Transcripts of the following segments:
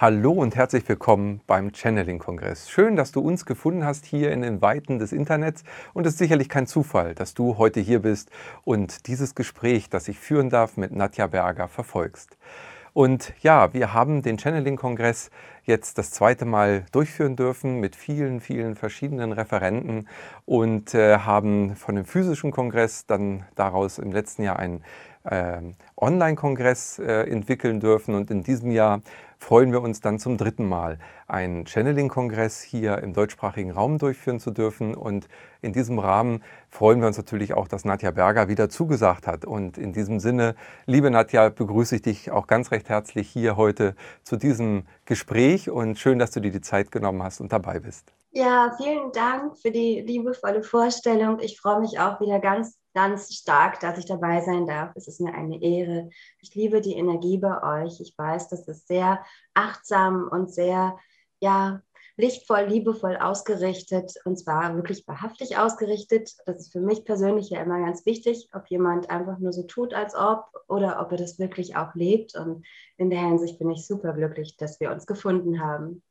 Hallo und herzlich willkommen beim Channeling-Kongress. Schön, dass du uns gefunden hast hier in den Weiten des Internets. Und es ist sicherlich kein Zufall, dass du heute hier bist und dieses Gespräch, das ich führen darf, mit Nadja Berger verfolgst. Und ja, wir haben den Channeling-Kongress jetzt das zweite Mal durchführen dürfen mit vielen, vielen verschiedenen Referenten und äh, haben von dem physischen Kongress dann daraus im letzten Jahr einen Online-Kongress äh, entwickeln dürfen. Und in diesem Jahr freuen wir uns dann zum dritten Mal, einen Channeling-Kongress hier im deutschsprachigen Raum durchführen zu dürfen. Und in diesem Rahmen freuen wir uns natürlich auch, dass Nadja Berger wieder zugesagt hat. Und in diesem Sinne, liebe Nadja, begrüße ich dich auch ganz recht herzlich hier heute zu diesem Gespräch und schön, dass du dir die Zeit genommen hast und dabei bist. Ja, vielen Dank für die liebevolle Vorstellung. Ich freue mich auch wieder ganz ganz stark, dass ich dabei sein darf. Es ist mir eine Ehre. Ich liebe die Energie bei euch. Ich weiß, dass es sehr achtsam und sehr, ja, lichtvoll, liebevoll ausgerichtet und zwar wirklich wahrhaftig ausgerichtet. Das ist für mich persönlich ja immer ganz wichtig, ob jemand einfach nur so tut, als ob oder ob er das wirklich auch lebt. Und in der Hinsicht bin ich super glücklich, dass wir uns gefunden haben.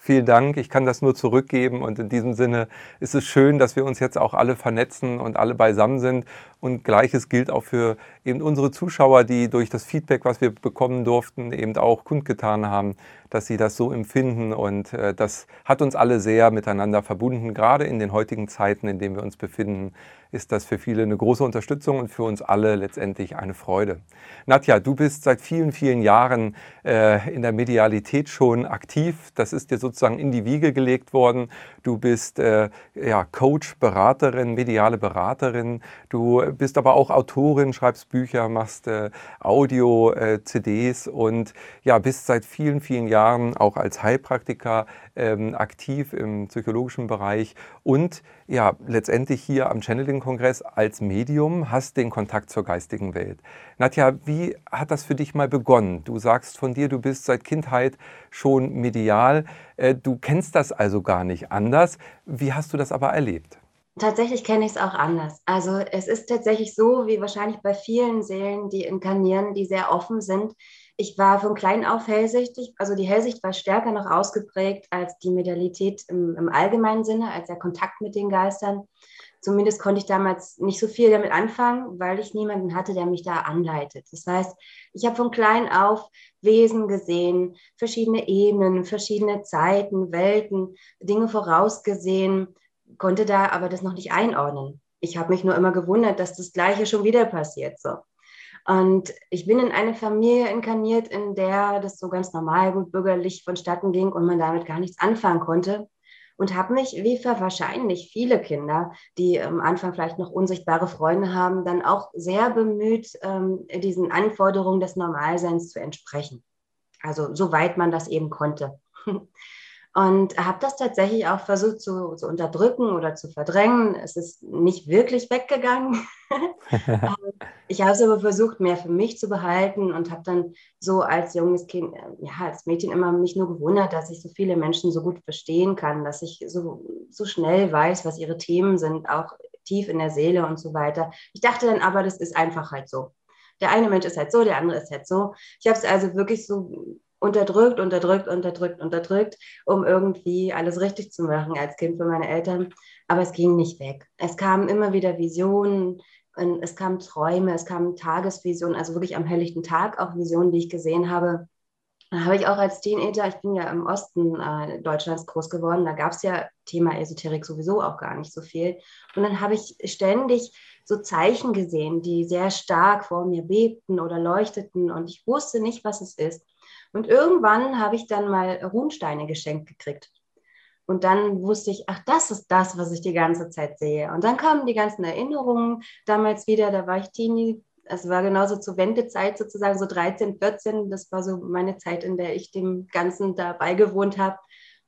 Vielen Dank, ich kann das nur zurückgeben und in diesem Sinne ist es schön, dass wir uns jetzt auch alle vernetzen und alle beisammen sind und gleiches gilt auch für eben unsere Zuschauer, die durch das Feedback, was wir bekommen durften, eben auch kundgetan haben, dass sie das so empfinden. Und äh, das hat uns alle sehr miteinander verbunden. Gerade in den heutigen Zeiten, in denen wir uns befinden, ist das für viele eine große Unterstützung und für uns alle letztendlich eine Freude. Nadja, du bist seit vielen, vielen Jahren äh, in der Medialität schon aktiv. Das ist dir sozusagen in die Wiege gelegt worden. Du bist äh, ja, Coach, Beraterin, mediale Beraterin. Du bist aber auch Autorin, schreibst Bücher, machst äh, Audio-CDs äh, und ja, bist seit vielen, vielen Jahren auch als Heilpraktiker ähm, aktiv im psychologischen Bereich und ja, letztendlich hier am Channeling-Kongress als Medium hast den Kontakt zur geistigen Welt. Nadja, wie hat das für dich mal begonnen? Du sagst von dir, du bist seit Kindheit schon medial. Äh, du kennst das also gar nicht anders. Wie hast du das aber erlebt? Tatsächlich kenne ich es auch anders. Also es ist tatsächlich so, wie wahrscheinlich bei vielen Seelen, die inkarnieren, die sehr offen sind. Ich war von klein auf hellsichtig, also die Hellsicht war stärker noch ausgeprägt als die Medialität im, im allgemeinen Sinne, als der Kontakt mit den Geistern. Zumindest konnte ich damals nicht so viel damit anfangen, weil ich niemanden hatte, der mich da anleitet. Das heißt, ich habe von klein auf Wesen gesehen, verschiedene Ebenen, verschiedene Zeiten, Welten, Dinge vorausgesehen, konnte da aber das noch nicht einordnen. Ich habe mich nur immer gewundert, dass das Gleiche schon wieder passiert. So. Und ich bin in eine Familie inkarniert, in der das so ganz normal, gut bürgerlich vonstatten ging und man damit gar nichts anfangen konnte. Und habe mich, wie für wahrscheinlich viele Kinder, die am Anfang vielleicht noch unsichtbare Freunde haben, dann auch sehr bemüht, ähm, diesen Anforderungen des Normalseins zu entsprechen. Also soweit man das eben konnte. Und habe das tatsächlich auch versucht zu, zu, unterdrücken oder zu verdrängen. Es ist nicht wirklich weggegangen. Ähm, ich habe es aber versucht, mehr für mich zu behalten und habe dann so als junges Kind, äh, ja, als Mädchen immer mich nur gewundert, dass ich so viele Menschen so gut verstehen kann, dass ich so, so schnell weiß, was ihre Themen sind, auch tief in der Seele und so weiter. Ich dachte dann aber, das ist einfach halt so. Der eine Mensch ist halt so, der andere ist halt so. Ich habe es also wirklich so unterdrückt, unterdrückt, unterdrückt, unterdrückt, um irgendwie alles richtig zu machen als Kind für meine Eltern. Aber es ging nicht weg. Es kamen immer wieder Visionen, es kamen Träume, es kamen Tagesvisionen, also wirklich am helllichten Tag auch Visionen, die ich gesehen habe. Da habe ich auch als Teenager, ich bin ja im Osten äh, Deutschlands groß geworden, da gab es ja Thema Esoterik sowieso auch gar nicht so viel. Und dann habe ich ständig so Zeichen gesehen, die sehr stark vor mir bebten oder leuchteten und ich wusste nicht, was es ist. Und irgendwann habe ich dann mal Runsteine geschenkt gekriegt. Und dann wusste ich, ach, das ist das, was ich die ganze Zeit sehe. Und dann kamen die ganzen Erinnerungen damals wieder, da war ich Teenie, es war genauso zur Wendezeit sozusagen, so 13, 14, das war so meine Zeit, in der ich dem Ganzen dabei gewohnt habe.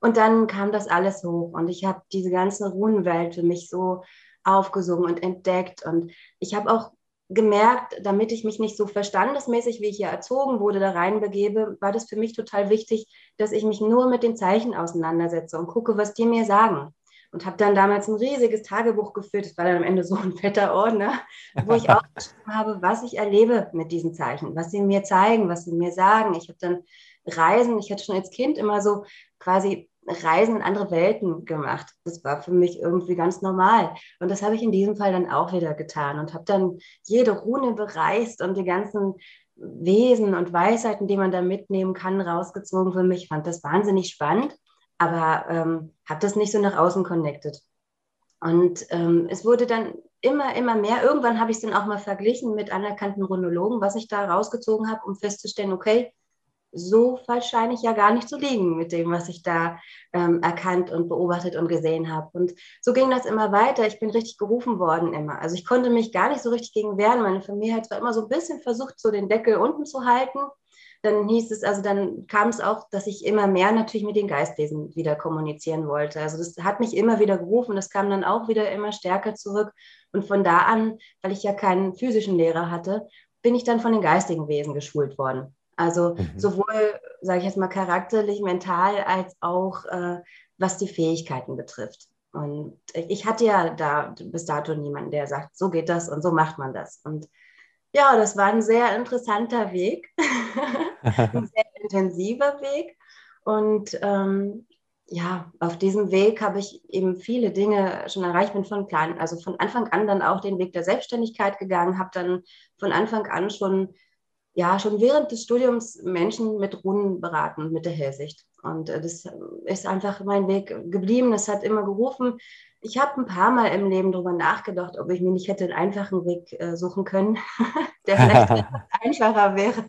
Und dann kam das alles hoch und ich habe diese ganze Runenwelt für mich so aufgesungen und entdeckt. Und ich habe auch gemerkt, damit ich mich nicht so verstandesmäßig, wie ich ja erzogen wurde, da reinbegebe, war das für mich total wichtig, dass ich mich nur mit den Zeichen auseinandersetze und gucke, was die mir sagen. Und habe dann damals ein riesiges Tagebuch geführt, das war dann am Ende so ein fetter Ordner, wo ich auch geschrieben habe, was ich erlebe mit diesen Zeichen, was sie mir zeigen, was sie mir sagen. Ich habe dann Reisen, ich hatte schon als Kind immer so quasi Reisen in andere Welten gemacht. Das war für mich irgendwie ganz normal. Und das habe ich in diesem Fall dann auch wieder getan und habe dann jede Rune bereist und die ganzen Wesen und Weisheiten, die man da mitnehmen kann, rausgezogen für mich. Ich fand das wahnsinnig spannend, aber ähm, habe das nicht so nach außen connected. Und ähm, es wurde dann immer, immer mehr. Irgendwann habe ich es dann auch mal verglichen mit anerkannten Runologen, was ich da rausgezogen habe, um festzustellen, okay, so falsch scheine ich ja gar nicht zu liegen mit dem, was ich da ähm, erkannt und beobachtet und gesehen habe. Und so ging das immer weiter. Ich bin richtig gerufen worden immer. Also ich konnte mich gar nicht so richtig gegen wehren. Meine Familie hat zwar immer so ein bisschen versucht, so den Deckel unten zu halten. Dann hieß es, also dann kam es auch, dass ich immer mehr natürlich mit den Geistwesen wieder kommunizieren wollte. Also das hat mich immer wieder gerufen. Das kam dann auch wieder immer stärker zurück. Und von da an, weil ich ja keinen physischen Lehrer hatte, bin ich dann von den geistigen Wesen geschult worden. Also mhm. sowohl, sage ich jetzt mal, charakterlich, mental, als auch äh, was die Fähigkeiten betrifft. Und ich hatte ja da bis dato niemanden, der sagt, so geht das und so macht man das. Und ja, das war ein sehr interessanter Weg, ein sehr intensiver Weg. Und ähm, ja, auf diesem Weg habe ich eben viele Dinge schon erreicht, bin von klein, also von Anfang an dann auch den Weg der Selbstständigkeit gegangen, habe dann von Anfang an schon ja schon während des Studiums Menschen mit Runen beraten, mit der Hellsicht. Und äh, das ist einfach mein Weg geblieben. Das hat immer gerufen. Ich habe ein paar Mal im Leben darüber nachgedacht, ob ich mir nicht hätte einen einfachen Weg äh, suchen können, der vielleicht einfacher wäre,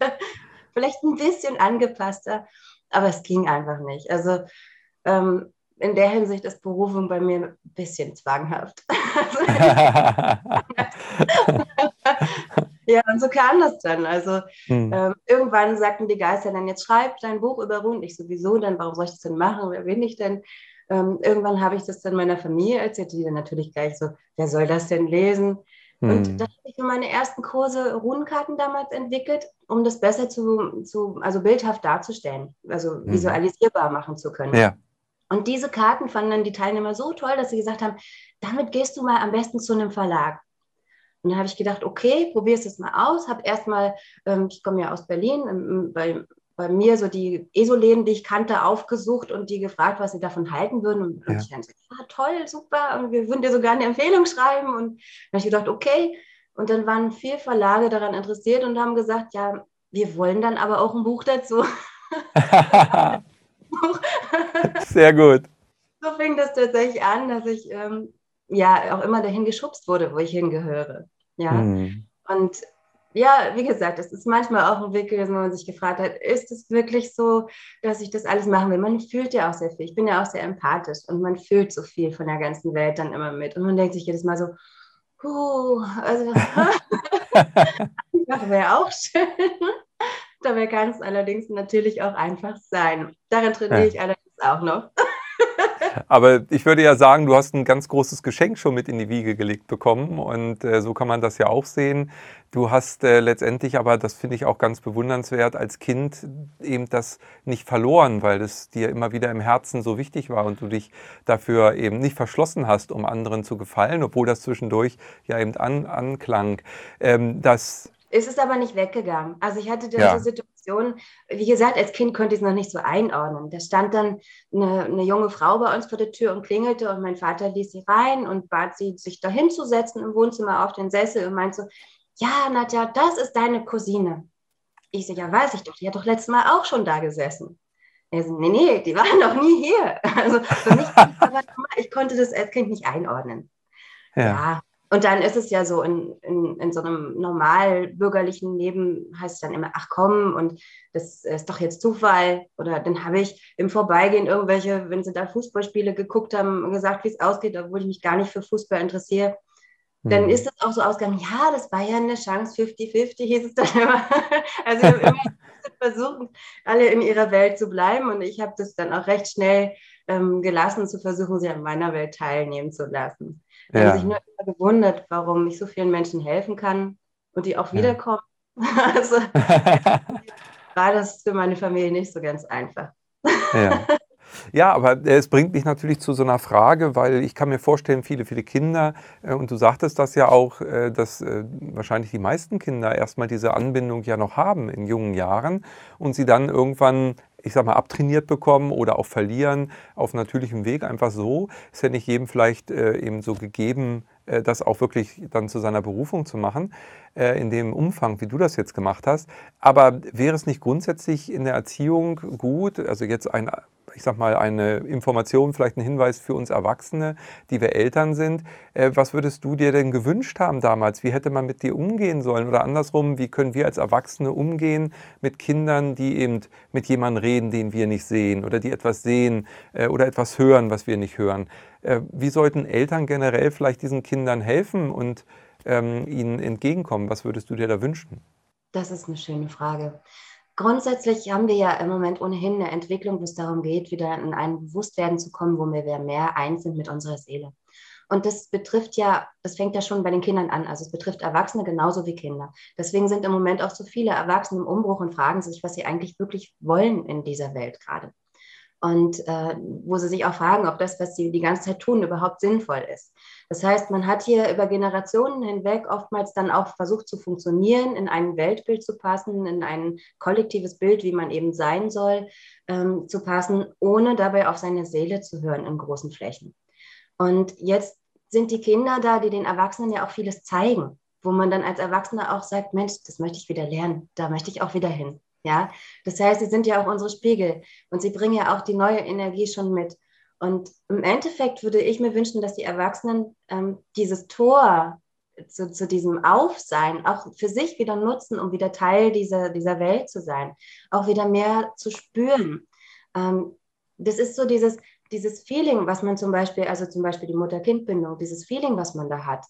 vielleicht ein bisschen angepasster, aber es ging einfach nicht. Also ähm, in der Hinsicht ist Berufung bei mir ein bisschen zwanghaft. ja, und so kam das dann. Also hm. ähm, irgendwann sagten die Geister dann, jetzt schreib dein Buch über Runen. Ich sowieso, dann warum soll ich das denn machen? Wer bin ich denn? Ähm, irgendwann habe ich das dann meiner Familie erzählt, die dann natürlich gleich so, wer soll das denn lesen? Hm. Und dann habe ich für meine ersten Kurse Runenkarten damals entwickelt, um das besser zu, zu also bildhaft darzustellen, also hm. visualisierbar machen zu können. Ja. Und diese Karten fanden dann die Teilnehmer so toll, dass sie gesagt haben, damit gehst du mal am besten zu einem Verlag. Und dann habe ich gedacht, okay, probier es mal aus. Habe erstmal, ähm, ich komme ja aus Berlin, ähm, bei, bei mir so die ESO-Läden, die ich kannte, aufgesucht und die gefragt, was sie davon halten würden. Und, ja. ich dann gesagt, ah, toll, super, und wir würden dir sogar eine Empfehlung schreiben. Und dann habe ich gedacht, okay. Und dann waren vier Verlage daran interessiert und haben gesagt, ja, wir wollen dann aber auch ein Buch dazu. Sehr gut. So fing das tatsächlich an, dass ich ähm, ja auch immer dahin geschubst wurde, wo ich hingehöre. Ja. Mhm. Und ja, wie gesagt, es ist manchmal auch ein Weg gewesen, wo man sich gefragt hat, ist es wirklich so, dass ich das alles machen will? Man fühlt ja auch sehr viel. Ich bin ja auch sehr empathisch und man fühlt so viel von der ganzen Welt dann immer mit. Und man denkt sich jedes Mal so, puh, also einfach wäre auch schön. Dabei kann es allerdings natürlich auch einfach sein. Darin trainiere ja. ich allerdings auch noch. Aber ich würde ja sagen, du hast ein ganz großes Geschenk schon mit in die Wiege gelegt bekommen und äh, so kann man das ja auch sehen. Du hast äh, letztendlich aber, das finde ich auch ganz bewundernswert, als Kind eben das nicht verloren, weil es dir immer wieder im Herzen so wichtig war und du dich dafür eben nicht verschlossen hast, um anderen zu gefallen, obwohl das zwischendurch ja eben an, anklang. Ähm, das es ist aber nicht weggegangen. Also ich hatte diese ja. Situation, wie gesagt, als Kind konnte ich es noch nicht so einordnen. Da stand dann eine, eine, junge Frau bei uns vor der Tür und klingelte und mein Vater ließ sie rein und bat sie, sich da hinzusetzen im Wohnzimmer auf den Sessel und meinte so, ja, Nadja, das ist deine Cousine. Ich so, ja, weiß ich doch, die hat doch letztes Mal auch schon da gesessen. Er so, nee, nee, die waren noch nie hier. Also für mich, aber ich konnte das als Kind nicht einordnen. Ja. ja. Und dann ist es ja so, in, in, in so einem normal bürgerlichen Leben heißt es dann immer, ach komm, und das ist doch jetzt Zufall. Oder dann habe ich im Vorbeigehen irgendwelche, wenn sie da Fußballspiele geguckt haben, gesagt, wie es ausgeht, obwohl ich mich gar nicht für Fußball interessiere. Dann mhm. ist es auch so ausgegangen, ja, das war ja eine Chance 50-50, hieß es dann immer. Also immer versucht, alle in ihrer Welt zu bleiben. Und ich habe das dann auch recht schnell ähm, gelassen, zu versuchen, sie an meiner Welt teilnehmen zu lassen. Ich ja. habe sich nur immer gewundert, warum ich so vielen Menschen helfen kann und die auch wiederkommen. Also war das für meine Familie nicht so ganz einfach. Ja. Ja, aber es bringt mich natürlich zu so einer Frage, weil ich kann mir vorstellen, viele, viele Kinder, äh, und du sagtest das ja auch, äh, dass äh, wahrscheinlich die meisten Kinder erstmal diese Anbindung ja noch haben in jungen Jahren und sie dann irgendwann ich sag mal, abtrainiert bekommen oder auch verlieren auf natürlichem Weg einfach so. Ist ja nicht jedem vielleicht äh, eben so gegeben, äh, das auch wirklich dann zu seiner Berufung zu machen, äh, in dem Umfang, wie du das jetzt gemacht hast. Aber wäre es nicht grundsätzlich in der Erziehung gut, also jetzt ein ich sag mal, eine Information, vielleicht ein Hinweis für uns Erwachsene, die wir Eltern sind. Äh, was würdest du dir denn gewünscht haben damals? Wie hätte man mit dir umgehen sollen? Oder andersrum, wie können wir als Erwachsene umgehen mit Kindern, die eben mit jemandem reden, den wir nicht sehen oder die etwas sehen äh, oder etwas hören, was wir nicht hören? Äh, wie sollten Eltern generell vielleicht diesen Kindern helfen und ähm, ihnen entgegenkommen? Was würdest du dir da wünschen? Das ist eine schöne Frage. Grundsätzlich haben wir ja im Moment ohnehin eine Entwicklung, wo es darum geht, wieder in ein Bewusstwerden zu kommen, wo wir mehr eins sind mit unserer Seele. Und das betrifft ja, das fängt ja schon bei den Kindern an. Also es betrifft Erwachsene genauso wie Kinder. Deswegen sind im Moment auch so viele Erwachsene im Umbruch und fragen sich, was sie eigentlich wirklich wollen in dieser Welt gerade. Und äh, wo sie sich auch fragen, ob das, was sie die ganze Zeit tun, überhaupt sinnvoll ist. Das heißt, man hat hier über Generationen hinweg oftmals dann auch versucht zu funktionieren, in ein Weltbild zu passen, in ein kollektives Bild, wie man eben sein soll, ähm, zu passen, ohne dabei auf seine Seele zu hören in großen Flächen. Und jetzt sind die Kinder da, die den Erwachsenen ja auch vieles zeigen, wo man dann als Erwachsener auch sagt, Mensch, das möchte ich wieder lernen, da möchte ich auch wieder hin. Ja, das heißt, sie sind ja auch unsere Spiegel und sie bringen ja auch die neue Energie schon mit. Und im Endeffekt würde ich mir wünschen, dass die Erwachsenen ähm, dieses Tor zu, zu, diesem Aufsein auch für sich wieder nutzen, um wieder Teil dieser, dieser Welt zu sein, auch wieder mehr zu spüren. Ähm, das ist so dieses, dieses Feeling, was man zum Beispiel, also zum Beispiel die Mutter-Kind-Bindung, dieses Feeling, was man da hat.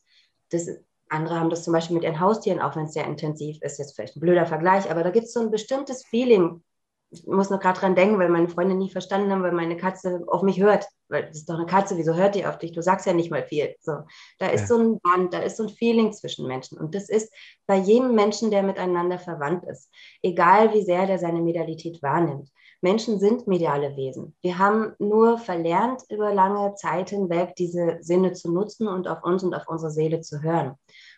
Das, andere haben das zum Beispiel mit ihren Haustieren, auch wenn es sehr intensiv ist, jetzt vielleicht ein blöder Vergleich, aber da gibt es so ein bestimmtes Feeling, ich muss noch gerade dran denken, weil meine Freunde nie verstanden haben, weil meine Katze auf mich hört. Weil das ist doch eine Katze, wieso hört die auf dich? Du sagst ja nicht mal viel. So, da ist ja. so ein Band, da ist so ein Feeling zwischen Menschen. Und das ist bei jedem Menschen, der miteinander verwandt ist. Egal wie sehr der seine Medialität wahrnimmt. Menschen sind mediale Wesen. Wir haben nur verlernt, über lange Zeit hinweg diese Sinne zu nutzen und auf uns und auf unsere Seele zu hören.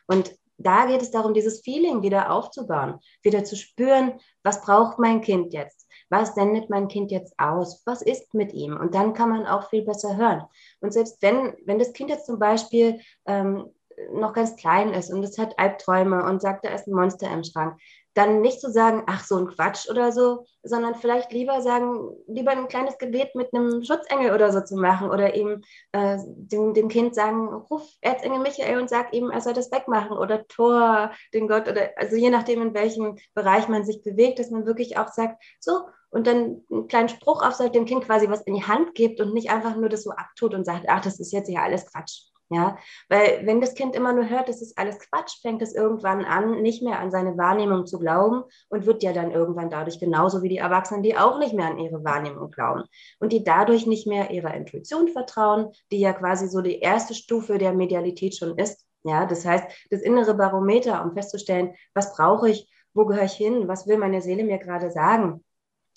Und da geht es darum, dieses Feeling wieder aufzubauen, wieder zu spüren, was braucht mein Kind jetzt? Was sendet mein Kind jetzt aus? Was ist mit ihm? Und dann kann man auch viel besser hören. Und selbst wenn, wenn das Kind jetzt zum Beispiel ähm, noch ganz klein ist und es hat Albträume und sagt, da ist ein Monster im Schrank, dann nicht zu sagen, ach, so ein Quatsch oder so, sondern vielleicht lieber sagen, lieber ein kleines Gebet mit einem Schutzengel oder so zu machen oder eben äh, dem, dem Kind sagen, ruf Erzengel Michael und sag ihm, er soll das wegmachen oder Tor, den Gott oder also je nachdem, in welchem Bereich man sich bewegt, dass man wirklich auch sagt, so, und dann einen kleinen Spruch aufsagt, dem Kind quasi was in die Hand gibt und nicht einfach nur das so abtut und sagt, ach, das ist jetzt ja alles Quatsch. Ja, weil wenn das Kind immer nur hört, das ist alles Quatsch, fängt es irgendwann an, nicht mehr an seine Wahrnehmung zu glauben und wird ja dann irgendwann dadurch genauso wie die Erwachsenen, die auch nicht mehr an ihre Wahrnehmung glauben und die dadurch nicht mehr ihrer Intuition vertrauen, die ja quasi so die erste Stufe der Medialität schon ist. Ja, das heißt, das innere Barometer, um festzustellen, was brauche ich, wo gehöre ich hin, was will meine Seele mir gerade sagen,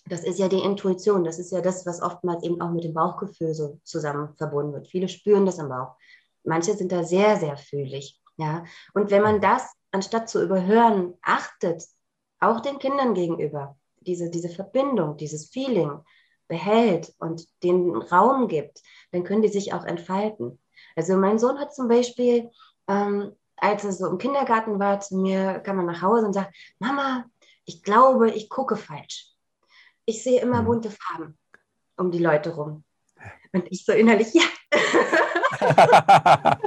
das ist ja die Intuition, das ist ja das, was oftmals eben auch mit dem Bauchgefühl so zusammen verbunden wird. Viele spüren das im Bauch. Manche sind da sehr, sehr fühlig. Ja? Und wenn man das, anstatt zu überhören, achtet, auch den Kindern gegenüber, diese, diese Verbindung, dieses Feeling behält und den Raum gibt, dann können die sich auch entfalten. Also mein Sohn hat zum Beispiel, ähm, als er so im Kindergarten war, zu mir kam er nach Hause und sagt, Mama, ich glaube, ich gucke falsch. Ich sehe immer mhm. bunte Farben um die Leute rum. Und ich so innerlich, ja.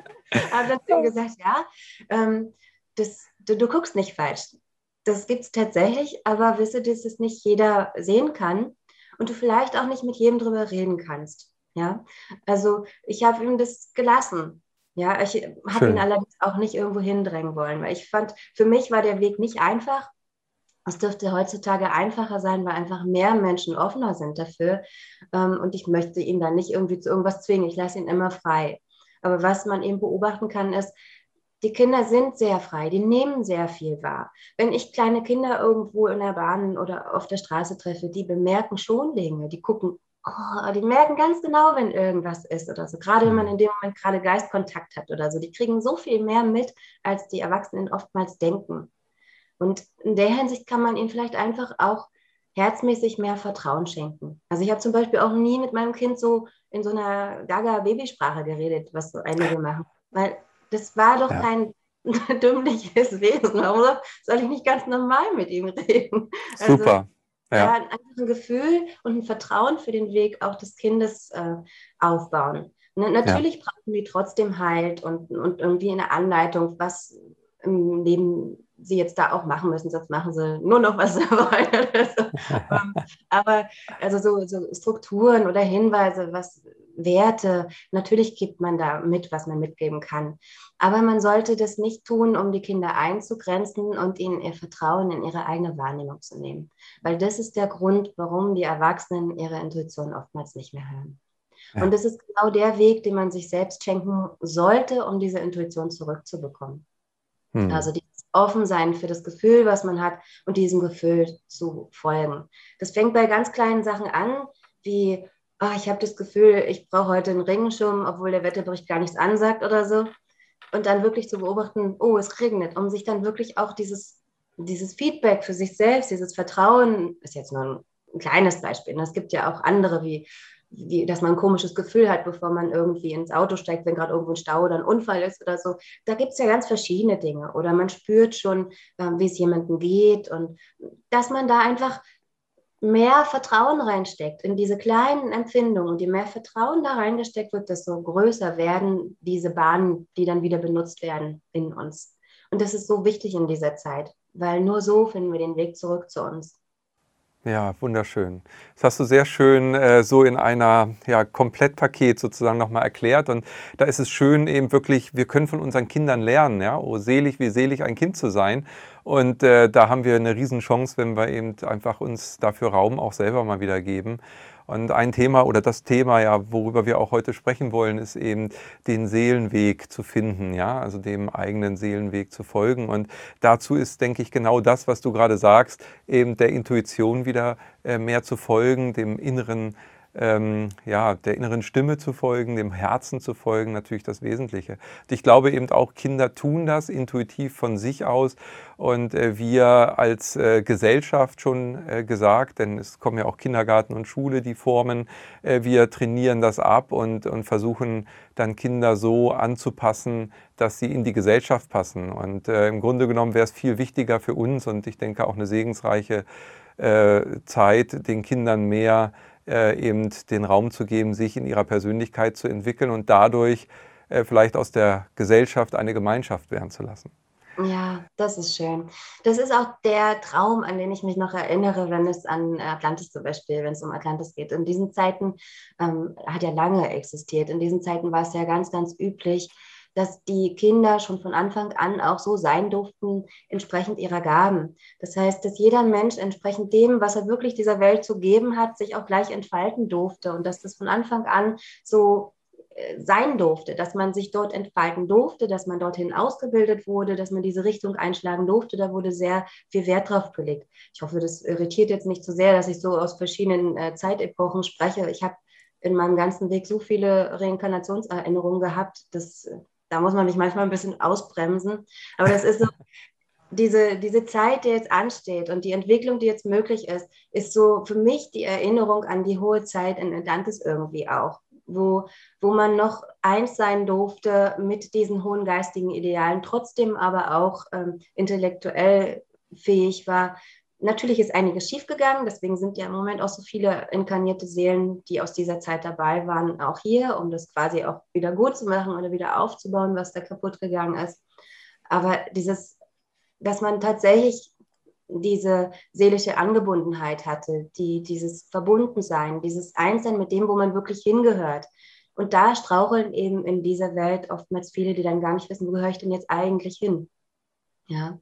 habe dann zu ihm gesagt, ja, ähm, das, du, du, guckst nicht falsch. Das gibt es tatsächlich, aber wisse, dass es nicht jeder sehen kann und du vielleicht auch nicht mit jedem drüber reden kannst. Ja, also ich habe ihm das gelassen. Ja, ich habe ihn allerdings auch nicht irgendwo hindrängen wollen, weil ich fand, für mich war der Weg nicht einfach. Es dürfte heutzutage einfacher sein, weil einfach mehr Menschen offener sind dafür. Ähm, und ich möchte ihn dann nicht irgendwie zu irgendwas zwingen. Ich lasse ihn immer frei. Aber was man eben beobachten kann, ist, die Kinder sind sehr frei, die nehmen sehr viel wahr. Wenn ich kleine Kinder irgendwo in der Bahn oder auf der Straße treffe, die bemerken schon Dinge, die gucken, oh, die merken ganz genau, wenn irgendwas ist oder so. Gerade wenn man mhm. in dem Moment gerade Geistkontakt hat oder so. Die kriegen so viel mehr mit, als die Erwachsenen oftmals denken. Und in der Hinsicht kann man ihnen vielleicht einfach auch herzmäßig mehr Vertrauen schenken. Also ich habe zum Beispiel auch nie mit meinem Kind so in so einer Gaga-Babysprache geredet, was so einige machen. Weil das war doch ja. kein dümmliches Wesen. Warum soll ich nicht ganz normal mit ihm reden? Also, Super. Ja. ja. einfach ein Gefühl und ein Vertrauen für den Weg auch des Kindes äh, aufbauen. Ne, natürlich ja. brauchen die trotzdem Halt und, und irgendwie eine Anleitung, was im Leben sie jetzt da auch machen müssen, sonst machen sie nur noch, was sie wollen. Ähm, aber also so, so, Strukturen oder Hinweise, was Werte, natürlich gibt man da mit, was man mitgeben kann. Aber man sollte das nicht tun, um die Kinder einzugrenzen und ihnen ihr Vertrauen in ihre eigene Wahrnehmung zu nehmen. Weil das ist der Grund, warum die Erwachsenen ihre Intuition oftmals nicht mehr hören. Ja. Und das ist genau der Weg, den man sich selbst schenken sollte, um diese Intuition zurückzubekommen. Hm. Also die offen sein für das Gefühl, was man hat und diesem Gefühl zu folgen. Das fängt bei ganz kleinen Sachen an, wie oh, ich habe das Gefühl, ich brauche heute einen Regenschirm, obwohl der Wetterbericht gar nichts ansagt oder so. Und dann wirklich zu beobachten, oh, es regnet, um sich dann wirklich auch dieses, dieses Feedback für sich selbst, dieses Vertrauen, ist jetzt nur ein, ein kleines Beispiel. Ne? es gibt ja auch andere wie wie, dass man ein komisches Gefühl hat, bevor man irgendwie ins Auto steigt, wenn gerade irgendwo ein Stau oder ein Unfall ist oder so. Da gibt es ja ganz verschiedene Dinge. Oder man spürt schon, äh, wie es jemandem geht und dass man da einfach mehr Vertrauen reinsteckt in diese kleinen Empfindungen. Und je mehr Vertrauen da reingesteckt wird, desto größer werden diese Bahnen, die dann wieder benutzt werden in uns. Und das ist so wichtig in dieser Zeit, weil nur so finden wir den Weg zurück zu uns. Ja, wunderschön. Das hast du sehr schön äh, so in einer ja, Komplettpaket sozusagen nochmal erklärt. Und da ist es schön eben wirklich, wir können von unseren Kindern lernen, ja, oh selig, wie selig ein Kind zu sein. Und äh, da haben wir eine Riesenchance, wenn wir eben einfach uns dafür Raum auch selber mal wieder geben. Und ein Thema oder das Thema, ja, worüber wir auch heute sprechen wollen, ist eben den Seelenweg zu finden, ja, also dem eigenen Seelenweg zu folgen. Und dazu ist, denke ich, genau das, was du gerade sagst, eben der Intuition wieder äh, mehr zu folgen, dem inneren ähm, ja, der inneren Stimme zu folgen, dem Herzen zu folgen, natürlich das Wesentliche. Und ich glaube eben auch, Kinder tun das intuitiv von sich aus und äh, wir als äh, Gesellschaft schon äh, gesagt, denn es kommen ja auch Kindergarten und Schule, die formen, äh, wir trainieren das ab und, und versuchen dann Kinder so anzupassen, dass sie in die Gesellschaft passen. Und äh, im Grunde genommen wäre es viel wichtiger für uns und ich denke auch eine segensreiche äh, Zeit, den Kindern mehr äh, eben den Raum zu geben, sich in ihrer Persönlichkeit zu entwickeln und dadurch äh, vielleicht aus der Gesellschaft eine Gemeinschaft werden zu lassen. Ja, das ist schön. Das ist auch der Traum, an den ich mich noch erinnere, wenn es an Atlantis zum Beispiel, wenn es um Atlantis geht. In diesen Zeiten ähm, hat ja lange existiert. In diesen Zeiten war es ja ganz, ganz üblich, dass die Kinder schon von Anfang an auch so sein durften, entsprechend ihrer Gaben. Das heißt, dass jeder Mensch entsprechend dem, was er wirklich dieser Welt zu geben hat, sich auch gleich entfalten durfte und dass das von Anfang an so äh, sein durfte, dass man sich dort entfalten durfte, dass man dorthin ausgebildet wurde, dass man diese Richtung einschlagen durfte. Da wurde sehr viel Wert drauf gelegt. Ich hoffe, das irritiert jetzt nicht so sehr, dass ich so aus verschiedenen äh, Zeitepochen spreche. Ich habe in meinem ganzen Weg so viele Reinkarnationserinnerungen gehabt, dass äh, da muss man mich manchmal ein bisschen ausbremsen. Aber das ist so, diese, diese Zeit, die jetzt ansteht und die Entwicklung, die jetzt möglich ist, ist so für mich die Erinnerung an die hohe Zeit in Atlantis irgendwie auch, wo, wo man noch eins sein durfte mit diesen hohen geistigen Idealen, trotzdem aber auch ähm, intellektuell fähig war, Natürlich ist einiges schiefgegangen, deswegen sind ja im Moment auch so viele inkarnierte Seelen, die aus dieser Zeit dabei waren, auch hier, um das quasi auch wieder gut zu machen oder wieder aufzubauen, was da kaputt gegangen ist. Aber dieses, dass man tatsächlich diese seelische Angebundenheit hatte, die, dieses Verbundensein, dieses Einssein mit dem, wo man wirklich hingehört. Und da straucheln eben in dieser Welt oftmals viele, die dann gar nicht wissen, wo gehöre ich denn jetzt eigentlich hin? Ja.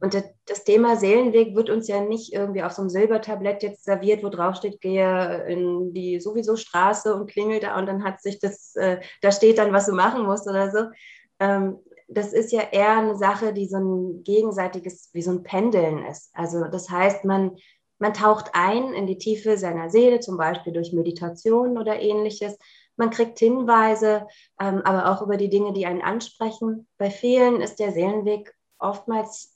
Und das Thema Seelenweg wird uns ja nicht irgendwie auf so einem Silbertablett jetzt serviert, wo drauf steht, gehe in die sowieso Straße und klingel da und dann hat sich das, äh, da steht dann, was du machen musst oder so. Ähm, das ist ja eher eine Sache, die so ein gegenseitiges, wie so ein Pendeln ist. Also das heißt, man, man taucht ein in die Tiefe seiner Seele, zum Beispiel durch Meditation oder ähnliches. Man kriegt Hinweise, ähm, aber auch über die Dinge, die einen ansprechen. Bei vielen ist der Seelenweg oftmals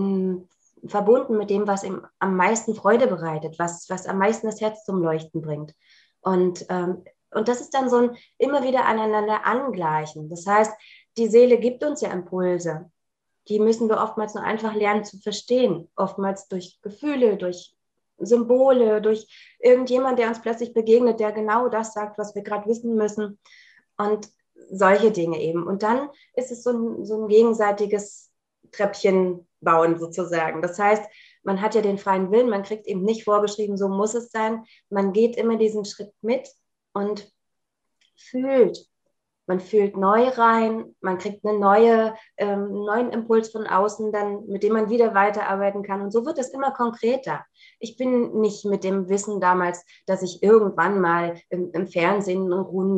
mh, hm, verbunden mit dem, was ihm am meisten Freude bereitet, was, was am meisten das Herz zum Leuchten bringt. Und, ähm, und das ist dann so ein immer wieder aneinander angleichen. Das heißt, die Seele gibt uns ja Impulse. Die müssen wir oftmals nur einfach lernen zu verstehen. Oftmals durch Gefühle, durch Symbole, durch irgendjemand, der uns plötzlich begegnet, der genau das sagt, was wir gerade wissen müssen. Und solche Dinge eben. Und dann ist es so ein, so ein gegenseitiges Treppchen bauen sozusagen. Das heißt, man hat ja den freien Willen, man kriegt eben nicht vorgeschrieben, so muss es sein. Man geht immer diesen Schritt mit und fühlt. Man fühlt neu rein, man kriegt einen neue, ähm, neuen Impuls von außen, dann, mit dem man wieder weiterarbeiten kann. Und so wird es immer konkreter. Ich bin nicht mit dem Wissen damals, dass ich irgendwann mal im, im Fernsehen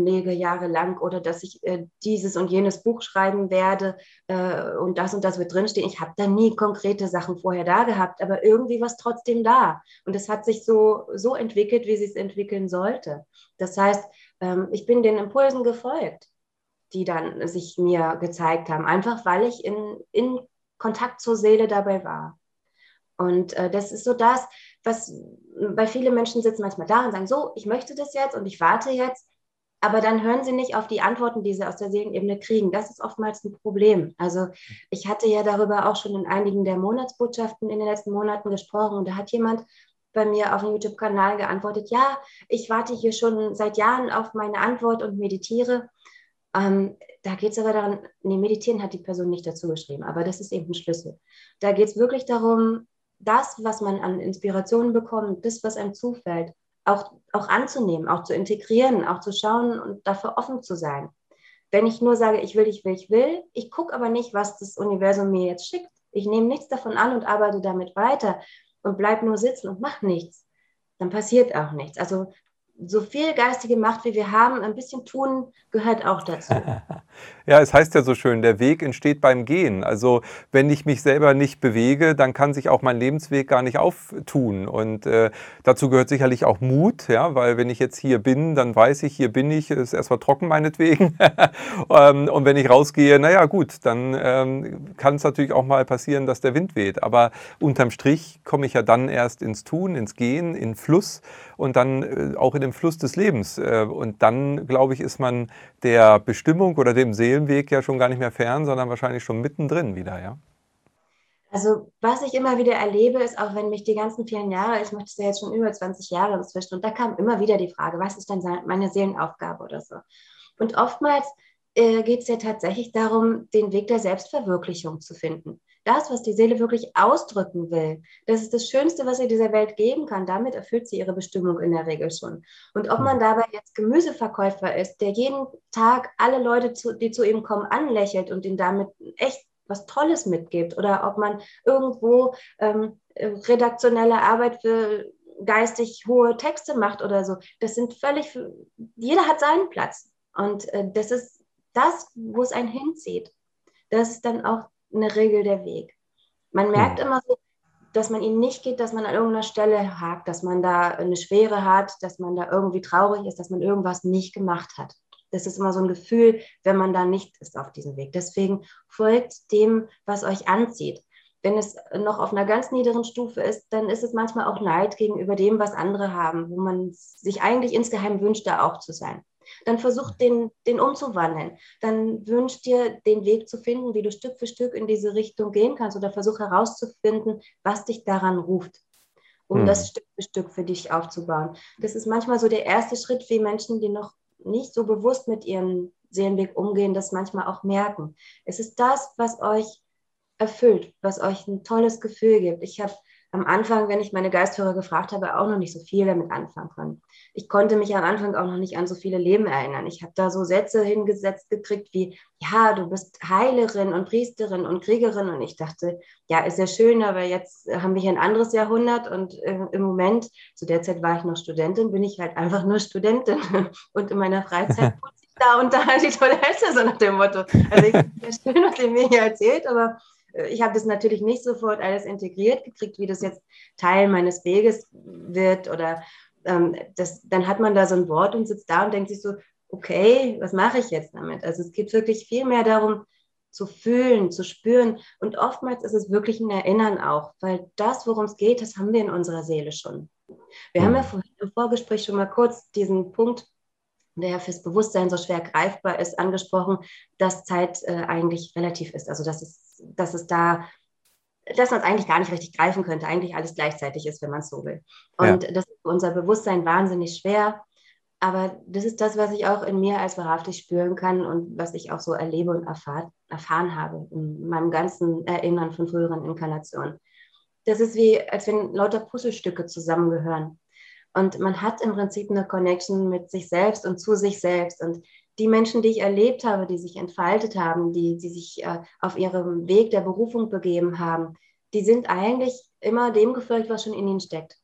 lege, jahrelang, oder dass ich äh, dieses und jenes Buch schreiben werde äh, und das und das wird drinstehen. Ich habe da nie konkrete Sachen vorher da gehabt, aber irgendwie war es trotzdem da. Und es hat sich so, so entwickelt, wie sie es entwickeln sollte. Das heißt, ähm, ich bin den Impulsen gefolgt, die dann sich mir gezeigt haben, einfach weil ich in, in Kontakt zur Seele dabei war. Und äh, das ist so das, was bei vielen Menschen sitzen manchmal da und sagen, so, ich möchte das jetzt und ich warte jetzt, aber dann hören sie nicht auf die Antworten, die sie aus der Seelenebene kriegen. Das ist oftmals ein Problem. Also ich hatte ja darüber auch schon in einigen der Monatsbotschaften in den letzten Monaten gesprochen und da hat jemand bei mir auf dem YouTube-Kanal geantwortet, ja, ich warte hier schon seit Jahren auf meine Antwort und meditiere. Ähm, da geht es aber daran, nee, meditieren hat die Person nicht dazu geschrieben, aber das ist eben ein Schlüssel. Da geht es wirklich darum, das, was man an Inspirationen bekommt, das, was einem zufällt, auch, auch anzunehmen, auch zu integrieren, auch zu schauen und dafür offen zu sein. Wenn ich nur sage, ich will, ich will, ich will, ich gucke aber nicht, was das Universum mir jetzt schickt. Ich nehme nichts davon an und arbeite damit weiter und bleibe nur sitzen und mache nichts, dann passiert auch nichts. Also so viel geistige Macht, wie wir haben, ein bisschen tun, gehört auch dazu. Ja, es heißt ja so schön, der Weg entsteht beim Gehen. Also wenn ich mich selber nicht bewege, dann kann sich auch mein Lebensweg gar nicht auftun. Und äh, dazu gehört sicherlich auch Mut, ja, weil wenn ich jetzt hier bin, dann weiß ich, hier bin ich, ist erstmal trocken meinetwegen. Ähm, und wenn ich rausgehe, naja gut, dann ähm, kann es natürlich auch mal passieren, dass der Wind weht. Aber unterm Strich komme ich ja dann erst ins Tun, ins Gehen, in Fluss und dann äh, auch in dem Fluss des Lebens. Äh, und dann, glaube ich, ist man der Bestimmung oder dem Seelenweg ja schon gar nicht mehr fern, sondern wahrscheinlich schon mittendrin wieder, ja. Also was ich immer wieder erlebe, ist auch wenn mich die ganzen vielen Jahre, ich mache das ja jetzt schon über 20 Jahre inzwischen, und da kam immer wieder die Frage, was ist denn meine Seelenaufgabe oder so. Und oftmals äh, geht es ja tatsächlich darum, den Weg der Selbstverwirklichung zu finden das, was die Seele wirklich ausdrücken will, das ist das Schönste, was sie dieser Welt geben kann. Damit erfüllt sie ihre Bestimmung in der Regel schon. Und ob man dabei jetzt Gemüseverkäufer ist, der jeden Tag alle Leute, die zu ihm kommen, anlächelt und ihnen damit echt was Tolles mitgibt, oder ob man irgendwo ähm, redaktionelle Arbeit für geistig hohe Texte macht oder so. Das sind völlig, jeder hat seinen Platz. Und äh, das ist das, wo es einen hinzieht. Das ist dann auch eine Regel der Weg. Man merkt mhm. immer so, dass man ihn nicht geht, dass man an irgendeiner Stelle hakt, dass man da eine Schwere hat, dass man da irgendwie traurig ist, dass man irgendwas nicht gemacht hat. Das ist immer so ein Gefühl, wenn man da nicht ist auf diesem Weg. Deswegen folgt dem, was euch anzieht. Wenn es noch auf einer ganz niederen Stufe ist, dann ist es manchmal auch Neid gegenüber dem, was andere haben, wo man sich eigentlich insgeheim wünscht, da auch zu sein dann versuch den, den umzuwandeln. Dann wünsch dir den Weg zu finden, wie du Stück für Stück in diese Richtung gehen kannst oder versuch herauszufinden, was dich daran ruft, um hm. das Stück für Stück für dich aufzubauen. Das ist manchmal so der erste Schritt, wie Menschen, die noch nicht so bewusst mit ihrem Seelenweg umgehen, das manchmal auch merken. Es ist das, was euch erfüllt, was euch ein tolles Gefühl gibt. Ich habe am Anfang, wenn ich meine Geistführer gefragt habe, auch noch nicht so viel damit anfangen können. Ich konnte mich am Anfang auch noch nicht an so viele Leben erinnern. Ich habe da so Sätze hingesetzt gekriegt wie, ja, du bist Heilerin und Priesterin und Kriegerin. Und ich dachte, ja, ist ja schön, aber jetzt haben wir hier ein anderes Jahrhundert und äh, im Moment, zu der Zeit war ich noch Studentin, bin ich halt einfach nur Studentin. Und in meiner Freizeit putze ich da und da die Toilette, so nach dem Motto. Also ich finde es schön, was ihr mir hier erzählt, aber ich habe das natürlich nicht sofort alles integriert gekriegt, wie das jetzt Teil meines Weges wird oder ähm, das, dann hat man da so ein Wort und sitzt da und denkt sich so, okay, was mache ich jetzt damit? Also es geht wirklich viel mehr darum, zu fühlen, zu spüren. Und oftmals ist es wirklich ein Erinnern auch, weil das, worum es geht, das haben wir in unserer Seele schon. Wir haben ja vorhin im Vorgespräch schon mal kurz diesen Punkt, der fürs Bewusstsein so schwer greifbar ist, angesprochen, dass Zeit äh, eigentlich relativ ist. Also dass es, dass es da, dass man es eigentlich gar nicht richtig greifen könnte, eigentlich alles gleichzeitig ist, wenn man es so will. Und ja. das ist für unser Bewusstsein wahnsinnig schwer. Aber das ist das, was ich auch in mir als wahrhaftig spüren kann und was ich auch so erlebe und erfahr erfahren habe in meinem ganzen Erinnern von früheren Inkarnationen. Das ist wie, als wenn lauter Puzzlestücke zusammengehören. Und man hat im Prinzip eine Connection mit sich selbst und zu sich selbst. Und die Menschen, die ich erlebt habe, die sich entfaltet haben, die, die sich äh, auf ihrem Weg der Berufung begeben haben, die sind eigentlich immer dem gefolgt, was schon in ihnen steckt.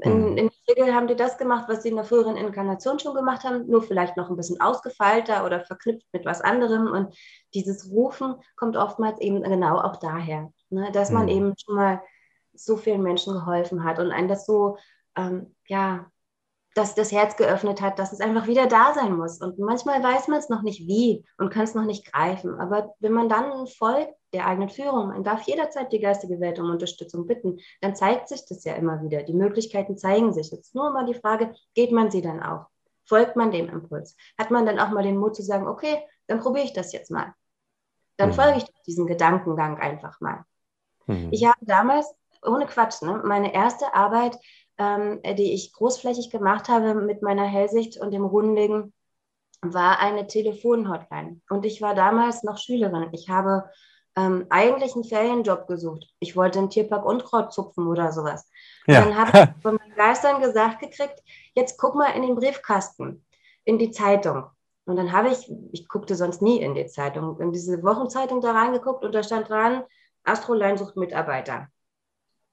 In, mhm. in der Regel haben die das gemacht, was sie in der früheren Inkarnation schon gemacht haben, nur vielleicht noch ein bisschen ausgefeilter oder verknüpft mit was anderem. Und dieses Rufen kommt oftmals eben genau auch daher, ne? dass man mhm. eben schon mal so vielen Menschen geholfen hat und einen das so, ähm, ja, dass das Herz geöffnet hat, dass es einfach wieder da sein muss. Und manchmal weiß man es noch nicht wie und kann es noch nicht greifen. Aber wenn man dann folgt der eigenen Führung, man darf jederzeit die geistige Welt um Unterstützung bitten, dann zeigt sich das ja immer wieder. Die Möglichkeiten zeigen sich. Jetzt nur mal die Frage, geht man sie dann auch? Folgt man dem Impuls? Hat man dann auch mal den Mut zu sagen, okay, dann probiere ich das jetzt mal. Dann mhm. folge ich diesem Gedankengang einfach mal. Mhm. Ich habe damals, ohne Quatsch, ne, meine erste Arbeit ähm, die ich großflächig gemacht habe mit meiner Hellsicht und dem Rundigen, war eine Telefonhotline. Und ich war damals noch Schülerin. Ich habe ähm, eigentlich einen Ferienjob gesucht. Ich wollte im Tierpark Unkraut zupfen oder sowas. Ja. Und dann habe ich von meinen Geistern gesagt gekriegt, jetzt guck mal in den Briefkasten, in die Zeitung. Und dann habe ich, ich guckte sonst nie in die Zeitung, in diese Wochenzeitung da reingeguckt und da stand dran, Astroline sucht Mitarbeiter.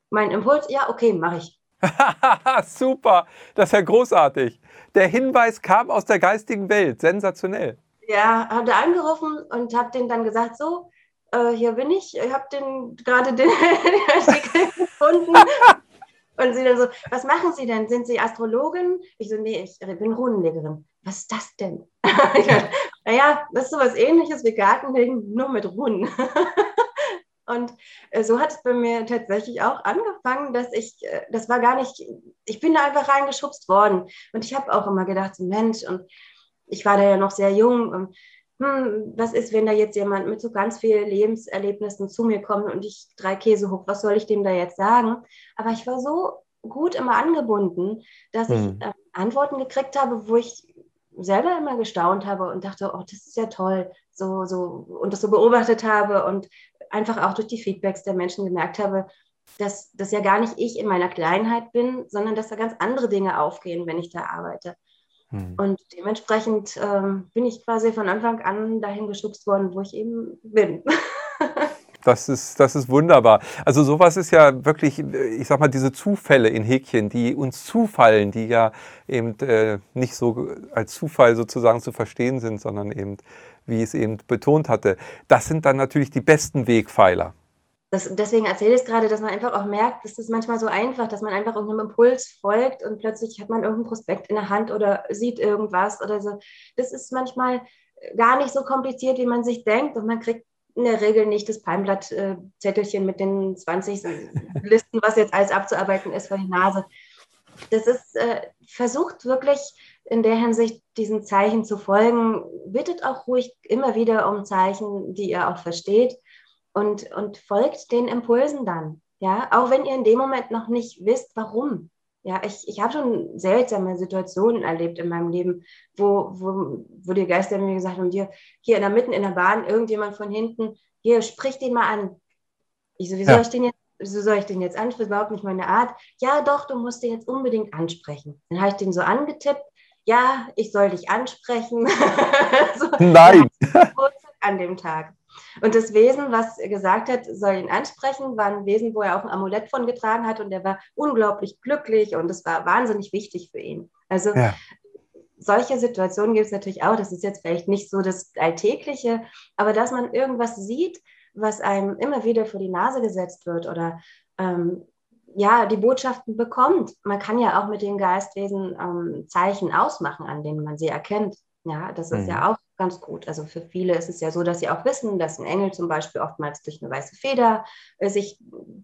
Mein Impuls, ja, okay, mache ich. Super, das ist ja großartig. Der Hinweis kam aus der geistigen Welt, sensationell. Ja, habe angerufen und habe denen dann gesagt, so, äh, hier bin ich, ich habe den, gerade den, Artikel gefunden. Und sie dann so, was machen Sie denn? Sind Sie Astrologin? Ich so, nee, ich bin Runenlegerin. Was ist das denn? naja, das ist so was ähnliches wie Gartenlegen, nur mit Runen. Und äh, so hat es bei mir tatsächlich auch angefangen, dass ich, äh, das war gar nicht, ich bin da einfach reingeschubst worden. Und ich habe auch immer gedacht, Mensch, und ich war da ja noch sehr jung. Und, hm, was ist, wenn da jetzt jemand mit so ganz vielen Lebenserlebnissen zu mir kommt und ich drei Käse hoch, was soll ich dem da jetzt sagen? Aber ich war so gut immer angebunden, dass hm. ich äh, Antworten gekriegt habe, wo ich selber immer gestaunt habe und dachte, oh, das ist ja toll, so, so, und das so beobachtet habe und einfach auch durch die Feedbacks der Menschen gemerkt habe, dass das ja gar nicht ich in meiner Kleinheit bin, sondern dass da ganz andere Dinge aufgehen, wenn ich da arbeite. Hm. Und dementsprechend ähm, bin ich quasi von Anfang an dahin geschubst worden, wo ich eben bin. Das ist, das ist wunderbar. Also sowas ist ja wirklich, ich sag mal, diese Zufälle in Häkchen, die uns zufallen, die ja eben äh, nicht so als Zufall sozusagen zu verstehen sind, sondern eben wie ich es eben betont hatte. Das sind dann natürlich die besten Wegpfeiler. Das, deswegen erzähle ich es gerade, dass man einfach auch merkt, dass es manchmal so einfach, dass man einfach irgendeinem Impuls folgt und plötzlich hat man irgendein Prospekt in der Hand oder sieht irgendwas oder so. Das ist manchmal gar nicht so kompliziert, wie man sich denkt und man kriegt in der Regel nicht das Palmblattzettelchen mit den 20 Listen, was jetzt alles abzuarbeiten ist, vor die Nase. Das ist, äh, versucht wirklich in der Hinsicht diesen Zeichen zu folgen. Bittet auch ruhig immer wieder um Zeichen, die ihr auch versteht und, und folgt den Impulsen dann. Ja, auch wenn ihr in dem Moment noch nicht wisst, warum. Ja, ich, ich habe schon seltsame Situationen erlebt in meinem Leben, wo, wo, wo die Geister mir gesagt haben, hier, hier in der Mitten in der Bahn, irgendjemand von hinten, hier, sprich den mal an. Ich so, wie soll ja. ich den jetzt so soll ich den jetzt ansprechen? Überhaupt nicht meine Art. Ja, doch, du musst den jetzt unbedingt ansprechen. Dann habe ich den so angetippt ja, ich soll dich ansprechen. so, Nein. An dem Tag. Und das Wesen, was gesagt hat, soll ihn ansprechen, war ein Wesen, wo er auch ein Amulett von getragen hat und er war unglaublich glücklich und es war wahnsinnig wichtig für ihn. Also ja. solche Situationen gibt es natürlich auch. Das ist jetzt vielleicht nicht so das Alltägliche, aber dass man irgendwas sieht, was einem immer wieder vor die Nase gesetzt wird oder ähm, ja, die Botschaften bekommt. Man kann ja auch mit den Geistwesen ähm, Zeichen ausmachen, an denen man sie erkennt. Ja, das ist mhm. ja auch ganz gut. Also für viele ist es ja so, dass sie auch wissen, dass ein Engel zum Beispiel oftmals durch eine weiße Feder äh, sich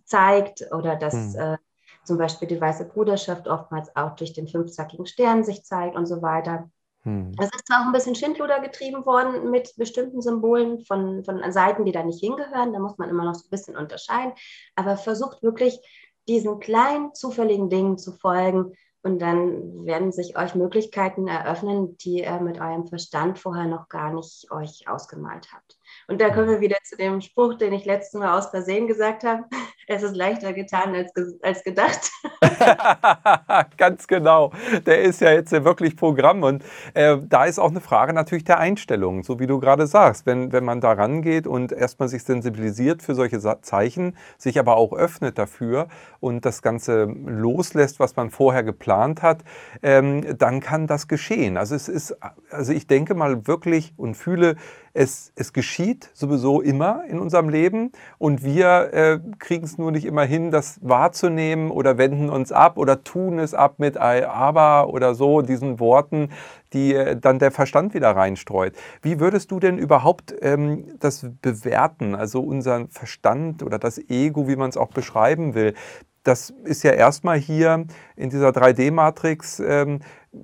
zeigt oder dass mhm. äh, zum Beispiel die weiße Bruderschaft oftmals auch durch den fünfzackigen Stern sich zeigt und so weiter. Hm. Es ist zwar auch ein bisschen Schindluder getrieben worden mit bestimmten Symbolen von, von Seiten, die da nicht hingehören, da muss man immer noch so ein bisschen unterscheiden, aber versucht wirklich diesen kleinen zufälligen Dingen zu folgen, und dann werden sich euch Möglichkeiten eröffnen, die ihr mit eurem Verstand vorher noch gar nicht euch ausgemalt habt. Und da kommen wir wieder zu dem Spruch, den ich letztes Mal aus Versehen gesagt habe. Es ist leichter getan als, als gedacht. Ganz genau. Der ist ja jetzt wirklich Programm. Und äh, da ist auch eine Frage natürlich der Einstellung, so wie du gerade sagst. Wenn, wenn man da rangeht und erstmal sich sensibilisiert für solche Zeichen, sich aber auch öffnet dafür und das Ganze loslässt, was man vorher geplant hat, ähm, dann kann das geschehen. Also es ist, also ich denke mal wirklich und fühle, es, es geschieht sowieso immer in unserem Leben und wir äh, kriegen es nur nicht immer hin, das wahrzunehmen oder wenden uns ab oder tun es ab mit aber oder so, diesen Worten, die äh, dann der Verstand wieder reinstreut. Wie würdest du denn überhaupt ähm, das bewerten, also unseren Verstand oder das Ego, wie man es auch beschreiben will? Das ist ja erstmal hier in dieser 3D-Matrix ähm,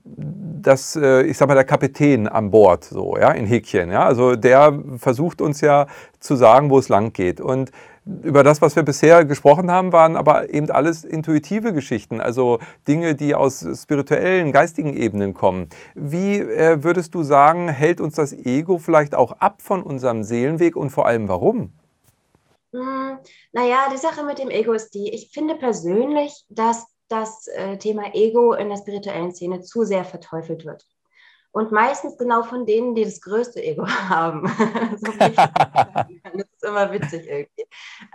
das, äh, ich sag mal, der Kapitän an Bord, so, ja, in Häkchen. Ja? Also der versucht uns ja zu sagen, wo es lang geht. Und über das, was wir bisher gesprochen haben, waren aber eben alles intuitive Geschichten, also Dinge, die aus spirituellen, geistigen Ebenen kommen. Wie äh, würdest du sagen, hält uns das Ego vielleicht auch ab von unserem Seelenweg und vor allem warum? Hm, naja, die Sache mit dem Ego ist die, ich finde persönlich, dass das äh, Thema Ego in der spirituellen Szene zu sehr verteufelt wird. Und meistens genau von denen, die das größte Ego haben. das ist immer witzig irgendwie.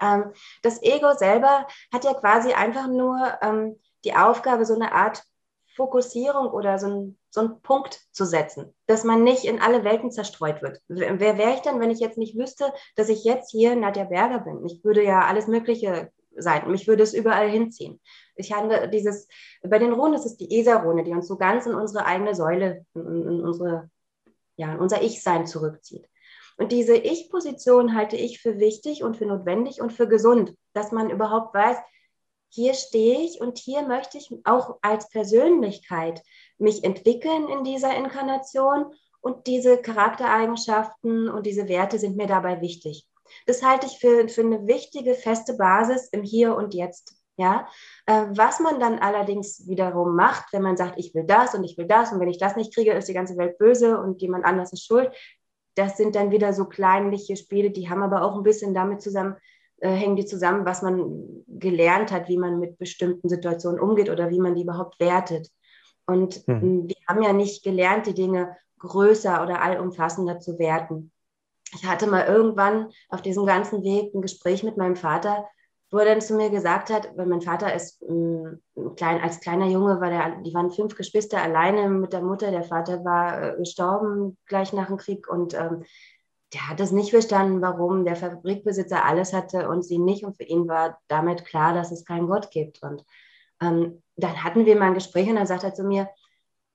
Ähm, das Ego selber hat ja quasi einfach nur ähm, die Aufgabe, so eine Art Fokussierung oder so ein, so einen Punkt zu setzen, dass man nicht in alle Welten zerstreut wird. Wer wäre ich denn, wenn ich jetzt nicht wüsste, dass ich jetzt hier Nadja Berger bin? Ich würde ja alles Mögliche sein. Mich würde es überall hinziehen. Ich habe dieses, bei den Runen ist es die ESA-Rune, die uns so ganz in unsere eigene Säule, in, in unsere, ja, in unser Ich-Sein zurückzieht. Und diese Ich-Position halte ich für wichtig und für notwendig und für gesund, dass man überhaupt weiß, hier stehe ich und hier möchte ich auch als Persönlichkeit mich entwickeln in dieser Inkarnation und diese Charaktereigenschaften und diese Werte sind mir dabei wichtig. Das halte ich für, für eine wichtige, feste Basis im Hier und Jetzt. Ja, äh, was man dann allerdings wiederum macht, wenn man sagt, ich will das und ich will das und wenn ich das nicht kriege, ist die ganze Welt böse und jemand anders ist schuld. Das sind dann wieder so kleinliche Spiele, die haben aber auch ein bisschen damit zusammen, äh, hängen die zusammen, was man gelernt hat, wie man mit bestimmten Situationen umgeht oder wie man die überhaupt wertet. Und hm. wir haben ja nicht gelernt, die Dinge größer oder allumfassender zu werten ich hatte mal irgendwann auf diesem ganzen Weg ein Gespräch mit meinem Vater, wo er dann zu mir gesagt hat, weil mein Vater ist ähm, klein, als kleiner Junge, war der, die waren fünf Geschwister alleine mit der Mutter. Der Vater war äh, gestorben gleich nach dem Krieg und ähm, der hat es nicht verstanden, warum der Fabrikbesitzer alles hatte und sie nicht. Und für ihn war damit klar, dass es keinen Gott gibt. Und ähm, dann hatten wir mal ein Gespräch und dann sagt er zu mir,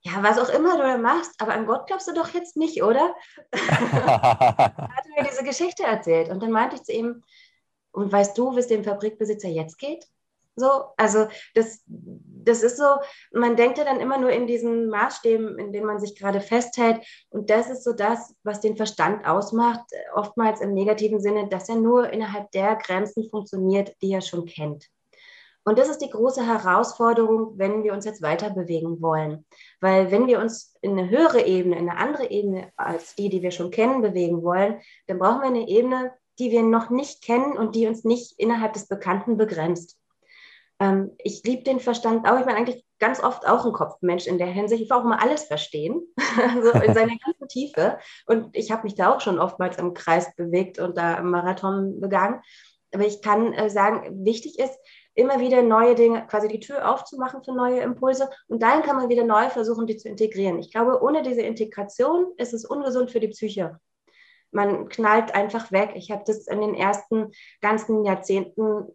ja, was auch immer du da machst, aber an Gott glaubst du doch jetzt nicht, oder? hat er mir diese Geschichte erzählt. Und dann meinte ich zu ihm, und weißt du, wie es dem Fabrikbesitzer jetzt geht? So, also das, das ist so, man denkt ja dann immer nur in diesen Maßstäben, in denen man sich gerade festhält. Und das ist so das, was den Verstand ausmacht, oftmals im negativen Sinne, dass er nur innerhalb der Grenzen funktioniert, die er schon kennt. Und das ist die große Herausforderung, wenn wir uns jetzt weiter bewegen wollen. Weil wenn wir uns in eine höhere Ebene, in eine andere Ebene als die, die wir schon kennen, bewegen wollen, dann brauchen wir eine Ebene, die wir noch nicht kennen und die uns nicht innerhalb des Bekannten begrenzt. Ähm, ich liebe den Verstand auch. Ich bin eigentlich ganz oft auch ein Kopfmensch in der Hinsicht. Ich will auch immer alles verstehen, also in seiner ganzen Tiefe. Und ich habe mich da auch schon oftmals im Kreis bewegt und da im Marathon begangen. Aber ich kann äh, sagen, wichtig ist, immer wieder neue Dinge, quasi die Tür aufzumachen für neue Impulse und dann kann man wieder neu versuchen, die zu integrieren. Ich glaube, ohne diese Integration ist es ungesund für die Psyche. Man knallt einfach weg. Ich habe das in den ersten ganzen Jahrzehnten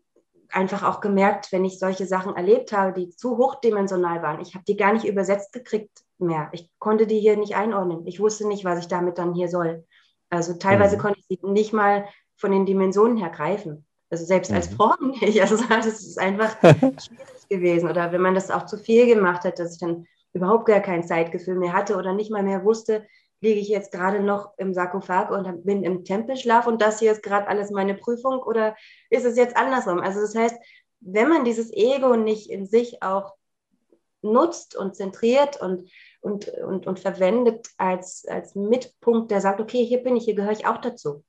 einfach auch gemerkt, wenn ich solche Sachen erlebt habe, die zu hochdimensional waren. Ich habe die gar nicht übersetzt gekriegt mehr. Ich konnte die hier nicht einordnen. Ich wusste nicht, was ich damit dann hier soll. Also teilweise mhm. konnte ich sie nicht mal von den Dimensionen her greifen. Also selbst mhm. als Frau nicht. Also das ist einfach schwierig gewesen. Oder wenn man das auch zu viel gemacht hat, dass ich dann überhaupt gar kein Zeitgefühl mehr hatte oder nicht mal mehr wusste, liege ich jetzt gerade noch im Sarkophag und bin im Tempelschlaf und das hier ist gerade alles meine Prüfung oder ist es jetzt andersrum? Also das heißt, wenn man dieses Ego nicht in sich auch nutzt und zentriert und, und, und, und verwendet als, als Mitpunkt, der sagt, okay, hier bin ich, hier gehöre ich auch dazu.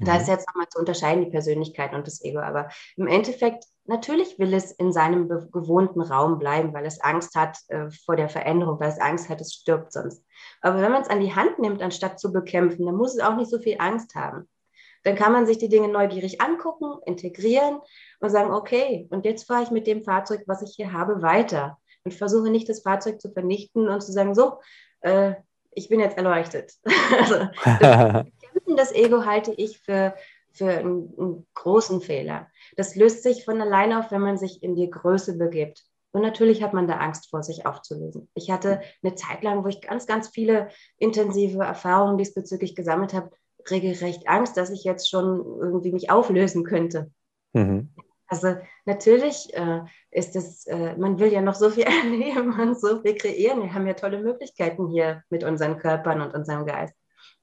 Da mhm. ist jetzt nochmal zu unterscheiden, die Persönlichkeit und das Ego. Aber im Endeffekt, natürlich will es in seinem gewohnten Raum bleiben, weil es Angst hat äh, vor der Veränderung, weil es Angst hat, es stirbt sonst. Aber wenn man es an die Hand nimmt, anstatt zu bekämpfen, dann muss es auch nicht so viel Angst haben. Dann kann man sich die Dinge neugierig angucken, integrieren und sagen, okay, und jetzt fahre ich mit dem Fahrzeug, was ich hier habe, weiter und versuche nicht das Fahrzeug zu vernichten und zu sagen, so, äh, ich bin jetzt erleuchtet. also, das, das Ego halte ich für, für einen, einen, großen Fehler. Das löst sich von alleine auf, wenn man sich in die Größe begibt. Und natürlich hat man da Angst vor, sich aufzulösen. Ich hatte eine Zeit lang, wo ich ganz, ganz viele intensive Erfahrungen diesbezüglich gesammelt habe, regelrecht Angst, dass ich jetzt schon irgendwie mich auflösen könnte. Mhm. Also natürlich äh, ist es, äh, man will ja noch so viel erleben und so viel kreieren. Wir haben ja tolle Möglichkeiten hier mit unseren Körpern und unserem Geist.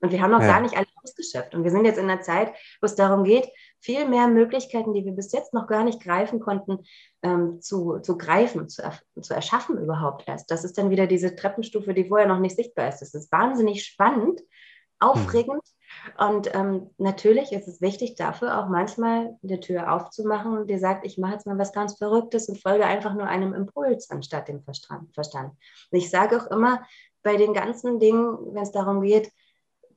Und wir haben noch ja. gar nicht alle ausgeschöpft. Und wir sind jetzt in einer Zeit, wo es darum geht, viel mehr Möglichkeiten, die wir bis jetzt noch gar nicht greifen konnten, ähm, zu, zu greifen, zu, zu erschaffen überhaupt erst. Das ist dann wieder diese Treppenstufe, die vorher noch nicht sichtbar ist. Das ist wahnsinnig spannend, aufregend. Hm und ähm, natürlich ist es wichtig, dafür auch manchmal die Tür aufzumachen und dir sagt, ich mache jetzt mal was ganz Verrücktes und folge einfach nur einem Impuls anstatt dem Verstand. Und ich sage auch immer, bei den ganzen Dingen, wenn es darum geht,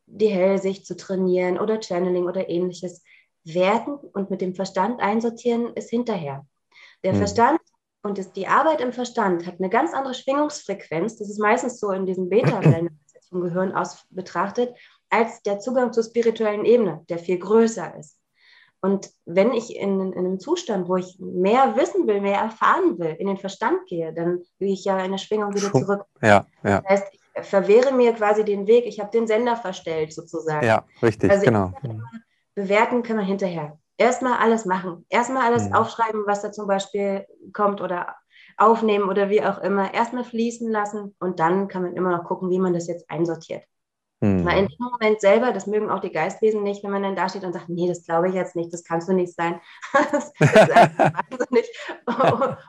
die Hellsicht zu trainieren oder Channeling oder ähnliches, werten und mit dem Verstand einsortieren ist hinterher. Der mhm. Verstand und das, die Arbeit im Verstand hat eine ganz andere Schwingungsfrequenz. Das ist meistens so in diesen Beta-Wellen vom Gehirn aus betrachtet als der Zugang zur spirituellen Ebene, der viel größer ist. Und wenn ich in, in, einem Zustand, wo ich mehr wissen will, mehr erfahren will, in den Verstand gehe, dann gehe ich ja in der Schwingung wieder zurück. Ja, ja. Das heißt, ich verwehre mir quasi den Weg, ich habe den Sender verstellt sozusagen. Ja, richtig, also genau. Bewerten können wir hinterher. Erstmal alles machen. Erstmal alles mhm. aufschreiben, was da zum Beispiel kommt oder aufnehmen oder wie auch immer. Erstmal fließen lassen und dann kann man immer noch gucken, wie man das jetzt einsortiert. Mhm. Weil in dem Moment selber, das mögen auch die Geistwesen nicht, wenn man dann da steht und sagt, nee, das glaube ich jetzt nicht, das kannst du nicht sein. das ist wahnsinnig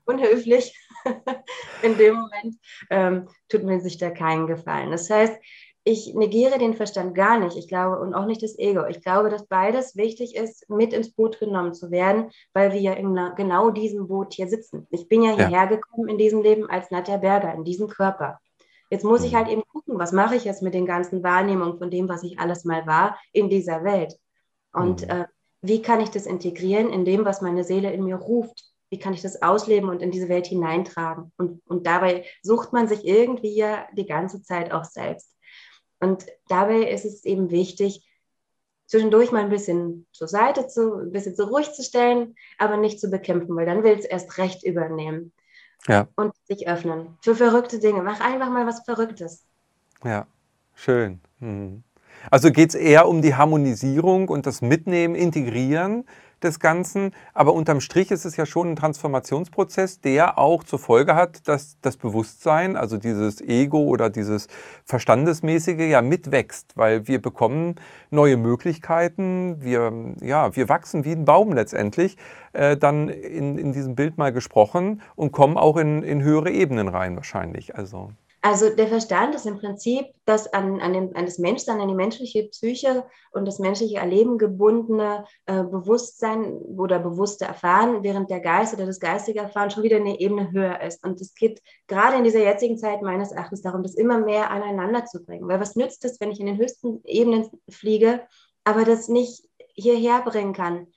unhöflich. in dem Moment ähm, tut mir sich da keinen Gefallen. Das heißt, ich negiere den Verstand gar nicht, ich glaube, und auch nicht das Ego. Ich glaube, dass beides wichtig ist, mit ins Boot genommen zu werden, weil wir ja in genau diesem Boot hier sitzen. Ich bin ja hierher ja. gekommen in diesem Leben als Nadja Berger, in diesem Körper. Jetzt muss ich mhm. halt eben gucken, was mache ich jetzt mit den ganzen Wahrnehmungen von dem, was ich alles mal war in dieser Welt. Und mhm. äh, wie kann ich das integrieren in dem, was meine Seele in mir ruft? Wie kann ich das ausleben und in diese Welt hineintragen? Und, und dabei sucht man sich irgendwie ja die ganze Zeit auch selbst. Und dabei ist es eben wichtig, zwischendurch mal ein bisschen zur Seite zu, ein bisschen zu ruhig zu stellen, aber nicht zu bekämpfen, weil dann will es erst recht übernehmen ja. und sich öffnen für verrückte Dinge. Mach einfach mal was Verrücktes. Ja, schön. Mhm. Also geht es eher um die Harmonisierung und das Mitnehmen, Integrieren des Ganzen. Aber unterm Strich ist es ja schon ein Transformationsprozess, der auch zur Folge hat, dass das Bewusstsein, also dieses Ego oder dieses Verstandesmäßige ja mitwächst, weil wir bekommen neue Möglichkeiten, wir, ja, wir wachsen wie ein Baum letztendlich, äh, dann in, in diesem Bild mal gesprochen und kommen auch in, in höhere Ebenen rein wahrscheinlich. Also. Also der Verstand ist im Prinzip das an, an, den, an das Menschsein, an die menschliche Psyche und das menschliche Erleben gebundene äh, Bewusstsein oder bewusste Erfahren, während der Geist oder das geistige Erfahren schon wieder eine Ebene höher ist. Und es geht gerade in dieser jetzigen Zeit meines Erachtens darum, das immer mehr aneinander zu bringen. Weil was nützt es, wenn ich in den höchsten Ebenen fliege, aber das nicht hierher bringen kann?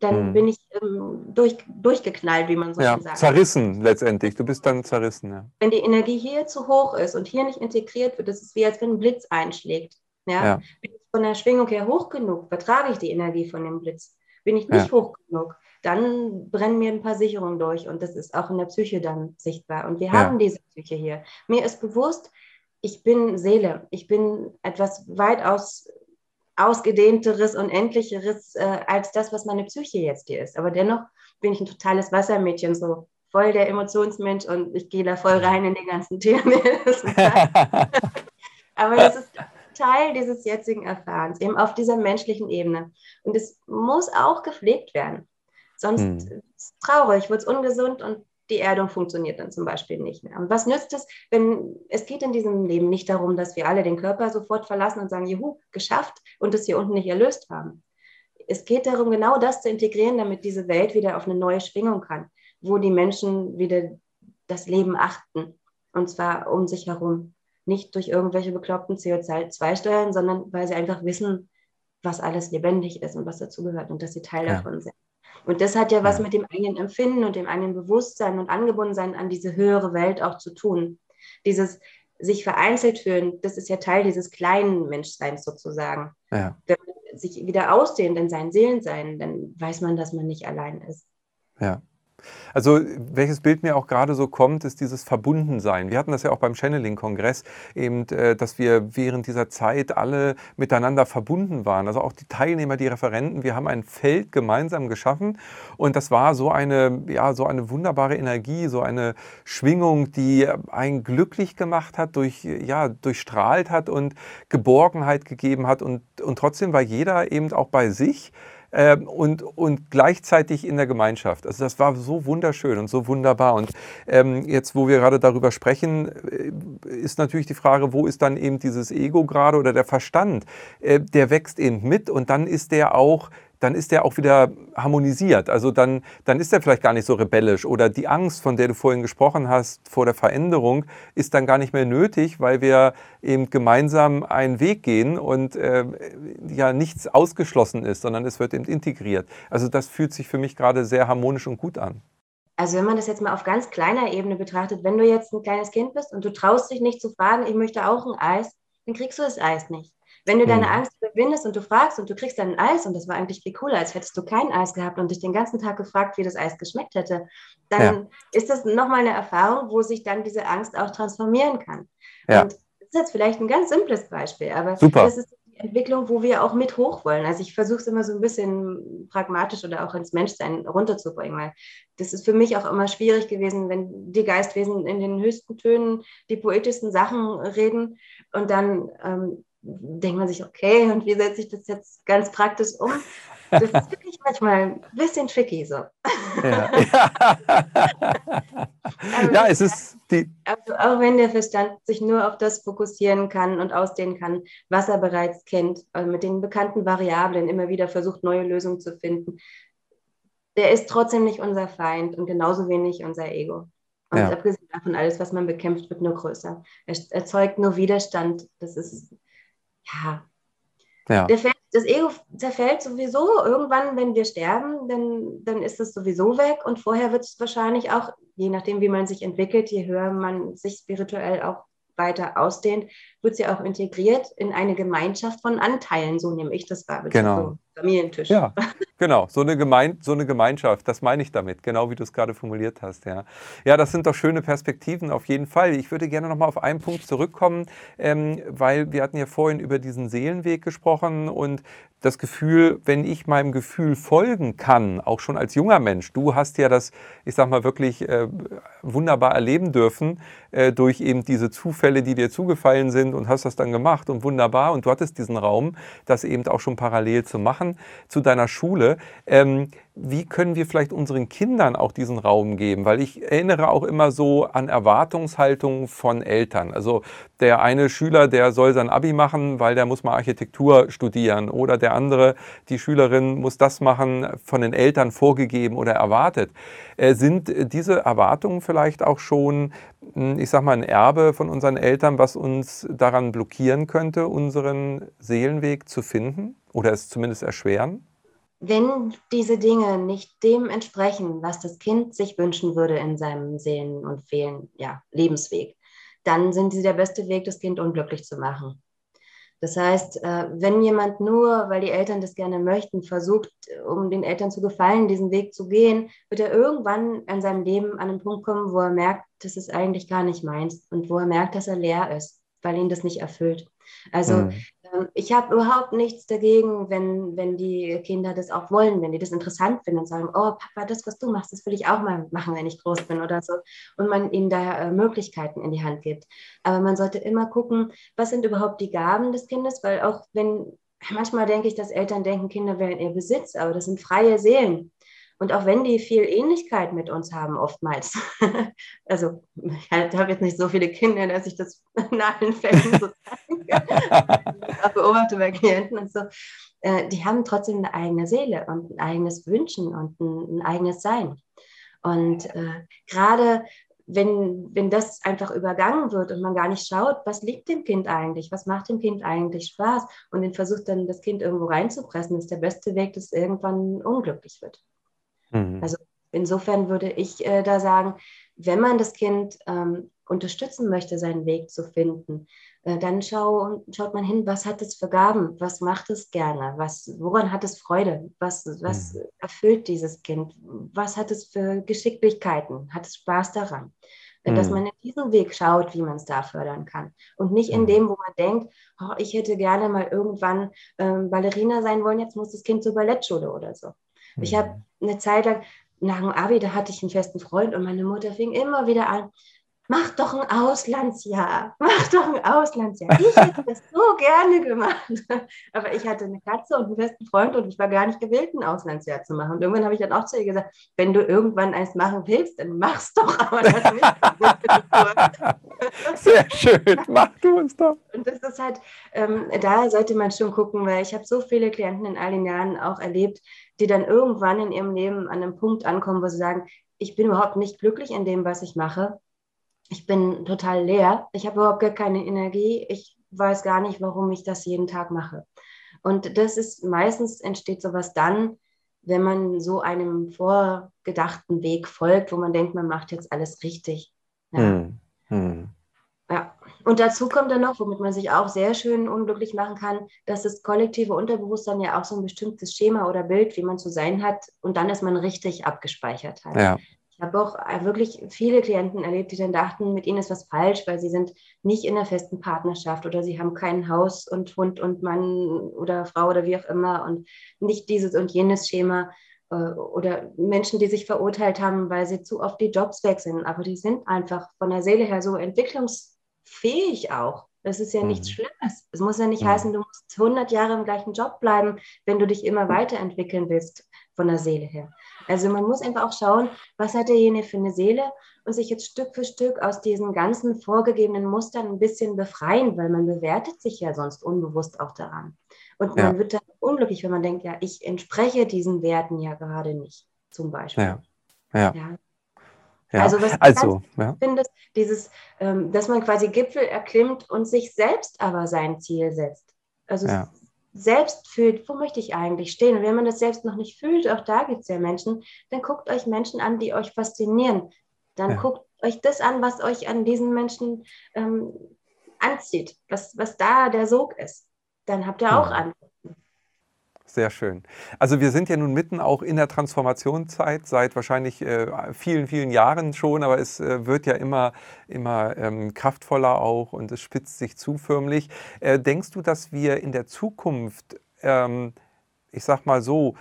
Dann mhm. bin ich ähm, durch, durchgeknallt, wie man so ja, schön sagt. Zerrissen letztendlich. Du bist dann zerrissen. Ja. Wenn die Energie hier zu hoch ist und hier nicht integriert wird, das ist wie als wenn ein Blitz einschlägt. Ja? ja. Bin ich von der Schwingung her hoch genug, vertrage ich die Energie von dem Blitz. Bin ich nicht ja. hoch genug, dann brennen mir ein paar Sicherungen durch und das ist auch in der Psyche dann sichtbar. Und wir haben diese Psyche hier. Mir ist bewusst, ich bin Seele, ich bin etwas weitaus ausgedehnteres und endlicheres äh, als das, was meine Psyche jetzt hier ist. Aber dennoch bin ich ein totales Wassermädchen, so voll der Emotionsmensch und ich gehe da voll rein in die ganzen Themen. Aber das ist Teil dieses jetzigen Erfahrens, eben auf dieser menschlichen Ebene. Und es muss auch gepflegt werden. Sonst hm. ist es traurig, wird es ungesund und die Erdung funktioniert dann zum Beispiel nicht mehr. Und was nützt es, wenn es geht in diesem Leben nicht darum, dass wir alle den Körper sofort verlassen und sagen, juhu, geschafft und es hier unten nicht erlöst haben. Es geht darum, genau das zu integrieren, damit diese Welt wieder auf eine neue Schwingung kann, wo die Menschen wieder das Leben achten und zwar um sich herum. Nicht durch irgendwelche bekloppten CO2-Steuern, sondern weil sie einfach wissen, was alles lebendig ist und was dazugehört und dass sie Teil ja. davon sind. Und das hat ja was mit dem eigenen Empfinden und dem eigenen Bewusstsein und Angebundensein an diese höhere Welt auch zu tun. Dieses sich vereinzelt fühlen, das ist ja Teil dieses kleinen Menschseins sozusagen. Ja. Wenn man sich wieder ausdehnt in sein Seelensein, dann weiß man, dass man nicht allein ist. Ja. Also welches Bild mir auch gerade so kommt, ist dieses Verbundensein. Wir hatten das ja auch beim Channeling-Kongress, eben, äh, dass wir während dieser Zeit alle miteinander verbunden waren. Also auch die Teilnehmer, die Referenten, wir haben ein Feld gemeinsam geschaffen und das war so eine, ja, so eine wunderbare Energie, so eine Schwingung, die einen glücklich gemacht hat, durch, ja, durchstrahlt hat und Geborgenheit gegeben hat und, und trotzdem war jeder eben auch bei sich ähm, und, und gleichzeitig in der Gemeinschaft. Also das war so wunderschön und so wunderbar. Und ähm, jetzt, wo wir gerade darüber sprechen, äh, ist natürlich die Frage, wo ist dann eben dieses Ego gerade oder der Verstand? Äh, der wächst eben mit und dann ist der auch dann ist der auch wieder harmonisiert. Also dann, dann ist er vielleicht gar nicht so rebellisch oder die Angst, von der du vorhin gesprochen hast, vor der Veränderung, ist dann gar nicht mehr nötig, weil wir eben gemeinsam einen Weg gehen und äh, ja nichts ausgeschlossen ist, sondern es wird eben integriert. Also das fühlt sich für mich gerade sehr harmonisch und gut an. Also wenn man das jetzt mal auf ganz kleiner Ebene betrachtet, wenn du jetzt ein kleines Kind bist und du traust dich nicht zu fragen, ich möchte auch ein Eis, dann kriegst du das Eis nicht. Wenn du deine mhm. Angst überwindest und du fragst und du kriegst dann ein Eis und das war eigentlich viel cooler, als hättest du kein Eis gehabt und dich den ganzen Tag gefragt, wie das Eis geschmeckt hätte, dann ja. ist das nochmal eine Erfahrung, wo sich dann diese Angst auch transformieren kann. Ja. Und das ist jetzt vielleicht ein ganz simples Beispiel, aber Super. das ist die Entwicklung, wo wir auch mit hoch wollen. Also ich versuche es immer so ein bisschen pragmatisch oder auch ins Menschsein runterzubringen, weil das ist für mich auch immer schwierig gewesen, wenn die Geistwesen in den höchsten Tönen die poetischsten Sachen reden und dann ähm, denkt man sich, okay, und wie setze ich das jetzt ganz praktisch um? Das ist wirklich manchmal ein bisschen tricky so. Ja, ja es ist die. Also auch wenn der Verstand sich nur auf das fokussieren kann und ausdehnen kann, was er bereits kennt, also mit den bekannten Variablen immer wieder versucht, neue Lösungen zu finden, der ist trotzdem nicht unser Feind und genauso wenig unser Ego. Und ja. abgesehen davon, alles, was man bekämpft, wird nur größer. Er erzeugt nur Widerstand. Das ist ja, ja. Fällt, das Ego zerfällt sowieso irgendwann, wenn wir sterben, dann, dann ist es sowieso weg und vorher wird es wahrscheinlich auch, je nachdem, wie man sich entwickelt, je höher man sich spirituell auch weiter ausdehnt, wird sie auch integriert in eine Gemeinschaft von Anteilen, so nehme ich das wahr. Genau. Familientisch. Ja, genau, so eine, Gemein so eine Gemeinschaft, das meine ich damit, genau wie du es gerade formuliert hast. Ja. ja, das sind doch schöne Perspektiven auf jeden Fall. Ich würde gerne nochmal auf einen Punkt zurückkommen, ähm, weil wir hatten ja vorhin über diesen Seelenweg gesprochen und das Gefühl, wenn ich meinem Gefühl folgen kann, auch schon als junger Mensch, du hast ja das, ich sag mal, wirklich äh, wunderbar erleben dürfen äh, durch eben diese Zufälle, die dir zugefallen sind und hast das dann gemacht und wunderbar und du hattest diesen Raum, das eben auch schon parallel zu machen zu deiner Schule. Ähm, wie können wir vielleicht unseren Kindern auch diesen Raum geben? Weil ich erinnere auch immer so an Erwartungshaltungen von Eltern. Also der eine Schüler, der soll sein Abi machen, weil der muss mal Architektur studieren. Oder der andere, die Schülerin muss das machen, von den Eltern vorgegeben oder erwartet. Äh, sind diese Erwartungen vielleicht auch schon, hm, ich sag mal, ein Erbe von unseren Eltern, was uns daran blockieren könnte, unseren Seelenweg zu finden? Oder es zumindest erschweren? wenn diese Dinge nicht dem entsprechen, was das Kind sich wünschen würde in seinem Seelen- und Fehlen, ja, Lebensweg, dann sind sie der beste Weg, das Kind unglücklich zu machen. Das heißt, äh, wenn jemand nur, weil die Eltern das gerne möchten, versucht, um den Eltern zu gefallen, diesen Weg zu gehen, wird er irgendwann in seinem Leben an einen Punkt kommen, wo er merkt, das ist eigentlich gar nicht meins und wo er merkt, dass er leer ist, weil ihn das nicht erfüllt. Also mhm. Ähm, ich habe überhaupt nichts dagegen, wenn, wenn die Kinder das auch wollen, wenn die das interessant finden und sagen, oh Papa, das, was du machst, das will ich auch mal machen, wenn ich groß bin oder so. Und man ihnen da äh, Möglichkeiten in die Hand gibt. Aber man sollte immer gucken, was sind überhaupt die Gaben des Kindes, weil auch wenn, manchmal denke ich, dass Eltern denken, Kinder wären ihr Besitz, aber das sind freie Seelen. Und auch wenn die viel Ähnlichkeit mit uns haben, oftmals, also ich habe jetzt nicht so viele Kinder, dass ich das in allen Fällen so auch beobachte bei Klienten und so, äh, die haben trotzdem eine eigene Seele und ein eigenes Wünschen und ein, eigenes Sein. Und äh, gerade wenn, wenn das einfach übergangen wird und man gar nicht schaut, was liegt dem Kind eigentlich, was macht dem Kind eigentlich Spaß und den versucht dann das Kind irgendwo reinzupressen, ist der beste Weg, dass es irgendwann unglücklich wird. Mhm. Also insofern würde ich äh, da sagen, wenn man das Kind ähm, unterstützen möchte, seinen Weg zu finden, äh, dann schau, schaut man hin, was hat es für Gaben, was macht es gerne, was, woran hat es Freude, was, was mhm. erfüllt dieses Kind, was hat es für Geschicklichkeiten, hat es Spaß daran. Äh, dass mhm. man in diesen Weg schaut, wie man es da fördern kann. Und nicht in mhm. dem, wo man denkt, oh, ich hätte gerne mal irgendwann ähm, Ballerina sein wollen, jetzt muss das Kind zur Ballettschule oder so. Ich habe mhm. eine Zeit lang, nach dem Abi, da hatte ich einen festen Freund und meine Mutter fing immer wieder an, mach doch ein Auslandsjahr, mach doch ein Auslandsjahr. Ich hätte das so gerne gemacht. Aber ich hatte eine Katze und einen festen Freund und ich war gar nicht gewillt, ein Auslandsjahr zu machen. Und irgendwann habe ich dann auch zu ihr gesagt, wenn du irgendwann eins machen willst, dann mach's doch, aber das nicht. Sehr schön, mach du es doch. Und das ist halt, ähm, da sollte man schon gucken, weil ich habe so viele Klienten in all den Jahren auch erlebt, die dann irgendwann in ihrem Leben an einem Punkt ankommen, wo sie sagen, ich bin überhaupt nicht glücklich in dem, was ich mache ich bin total leer. Ich habe überhaupt gar keine Energie. Ich weiß gar nicht, warum ich das jeden Tag mache. Und das ist meistens entsteht sowas dann, wenn man so einem vorgedachten Weg folgt, wo man denkt, man macht jetzt alles richtig. Ja. Hm. Hm. Und dazu kommt dann noch, womit man sich auch sehr schön unglücklich machen kann, dass das kollektive Unterbewusstsein ja auch so ein bestimmtes Schema oder Bild, wie man zu sein hat, und dann ist man richtig abgespeichert hat. Ja. Ich habe auch äh, wirklich viele Klienten erlebt, die dann dachten, mit ihnen ist was falsch, weil sie sind nicht in einer festen Partnerschaft oder sie haben kein Haus und Hund und Mann oder Frau oder wie auch immer und nicht dieses und jenes Schema äh, oder Menschen, die sich verurteilt haben, weil sie zu oft die Jobs wechseln, aber die sind einfach von der Seele her so entwicklungsfähig auch. Das ist ja nichts mhm. Schlimmes. Es muss ja nicht heißen, du musst 100 Jahre im gleichen Job bleiben, wenn du dich immer weiterentwickeln willst von der Seele her. Also man muss einfach auch schauen, was hat derjenige für eine Seele und sich jetzt Stück für Stück aus diesen ganzen vorgegebenen Mustern ein bisschen befreien, weil man bewertet sich ja sonst unbewusst auch daran. Und man ja. wird dann unglücklich, wenn man denkt, ja, ich entspreche diesen Werten ja gerade nicht, zum Beispiel. Ja. ja. ja. Ja, also was ich also, ja. finde, dieses, ähm, dass man quasi Gipfel erklimmt und sich selbst aber sein Ziel setzt. Also ja selbst fühlt, wo möchte ich eigentlich stehen? Und wenn man das selbst noch nicht fühlt, auch da gibt es ja Menschen, dann guckt euch Menschen an, die euch faszinieren. Dann ja. guckt euch das an, was euch an diesen Menschen ähm, anzieht, was, was da der Sog ist. Dann habt ihr auch. Antworten. Sehr schön. Also wir sind ja nun mitten auch in der Transformationszeit seit wahrscheinlich äh, vielen, vielen Jahren schon, aber es äh, wird ja immer, immer ähm, kraftvoller auch und es spitzt sich zu förmlich. Äh, denkst du, dass wir in der Zukunft, ähm, ich sag mal so,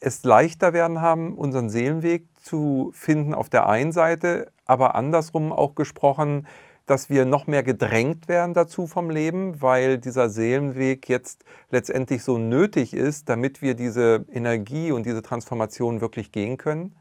es leichter werden haben, unseren Seelenweg zu finden auf der einen Seite, aber andersrum auch gesprochen, dass wir noch mehr gedrängt werden dazu vom Leben, weil dieser Seelenweg jetzt letztendlich so nötig ist, damit wir diese Energie und diese Transformation wirklich gehen können?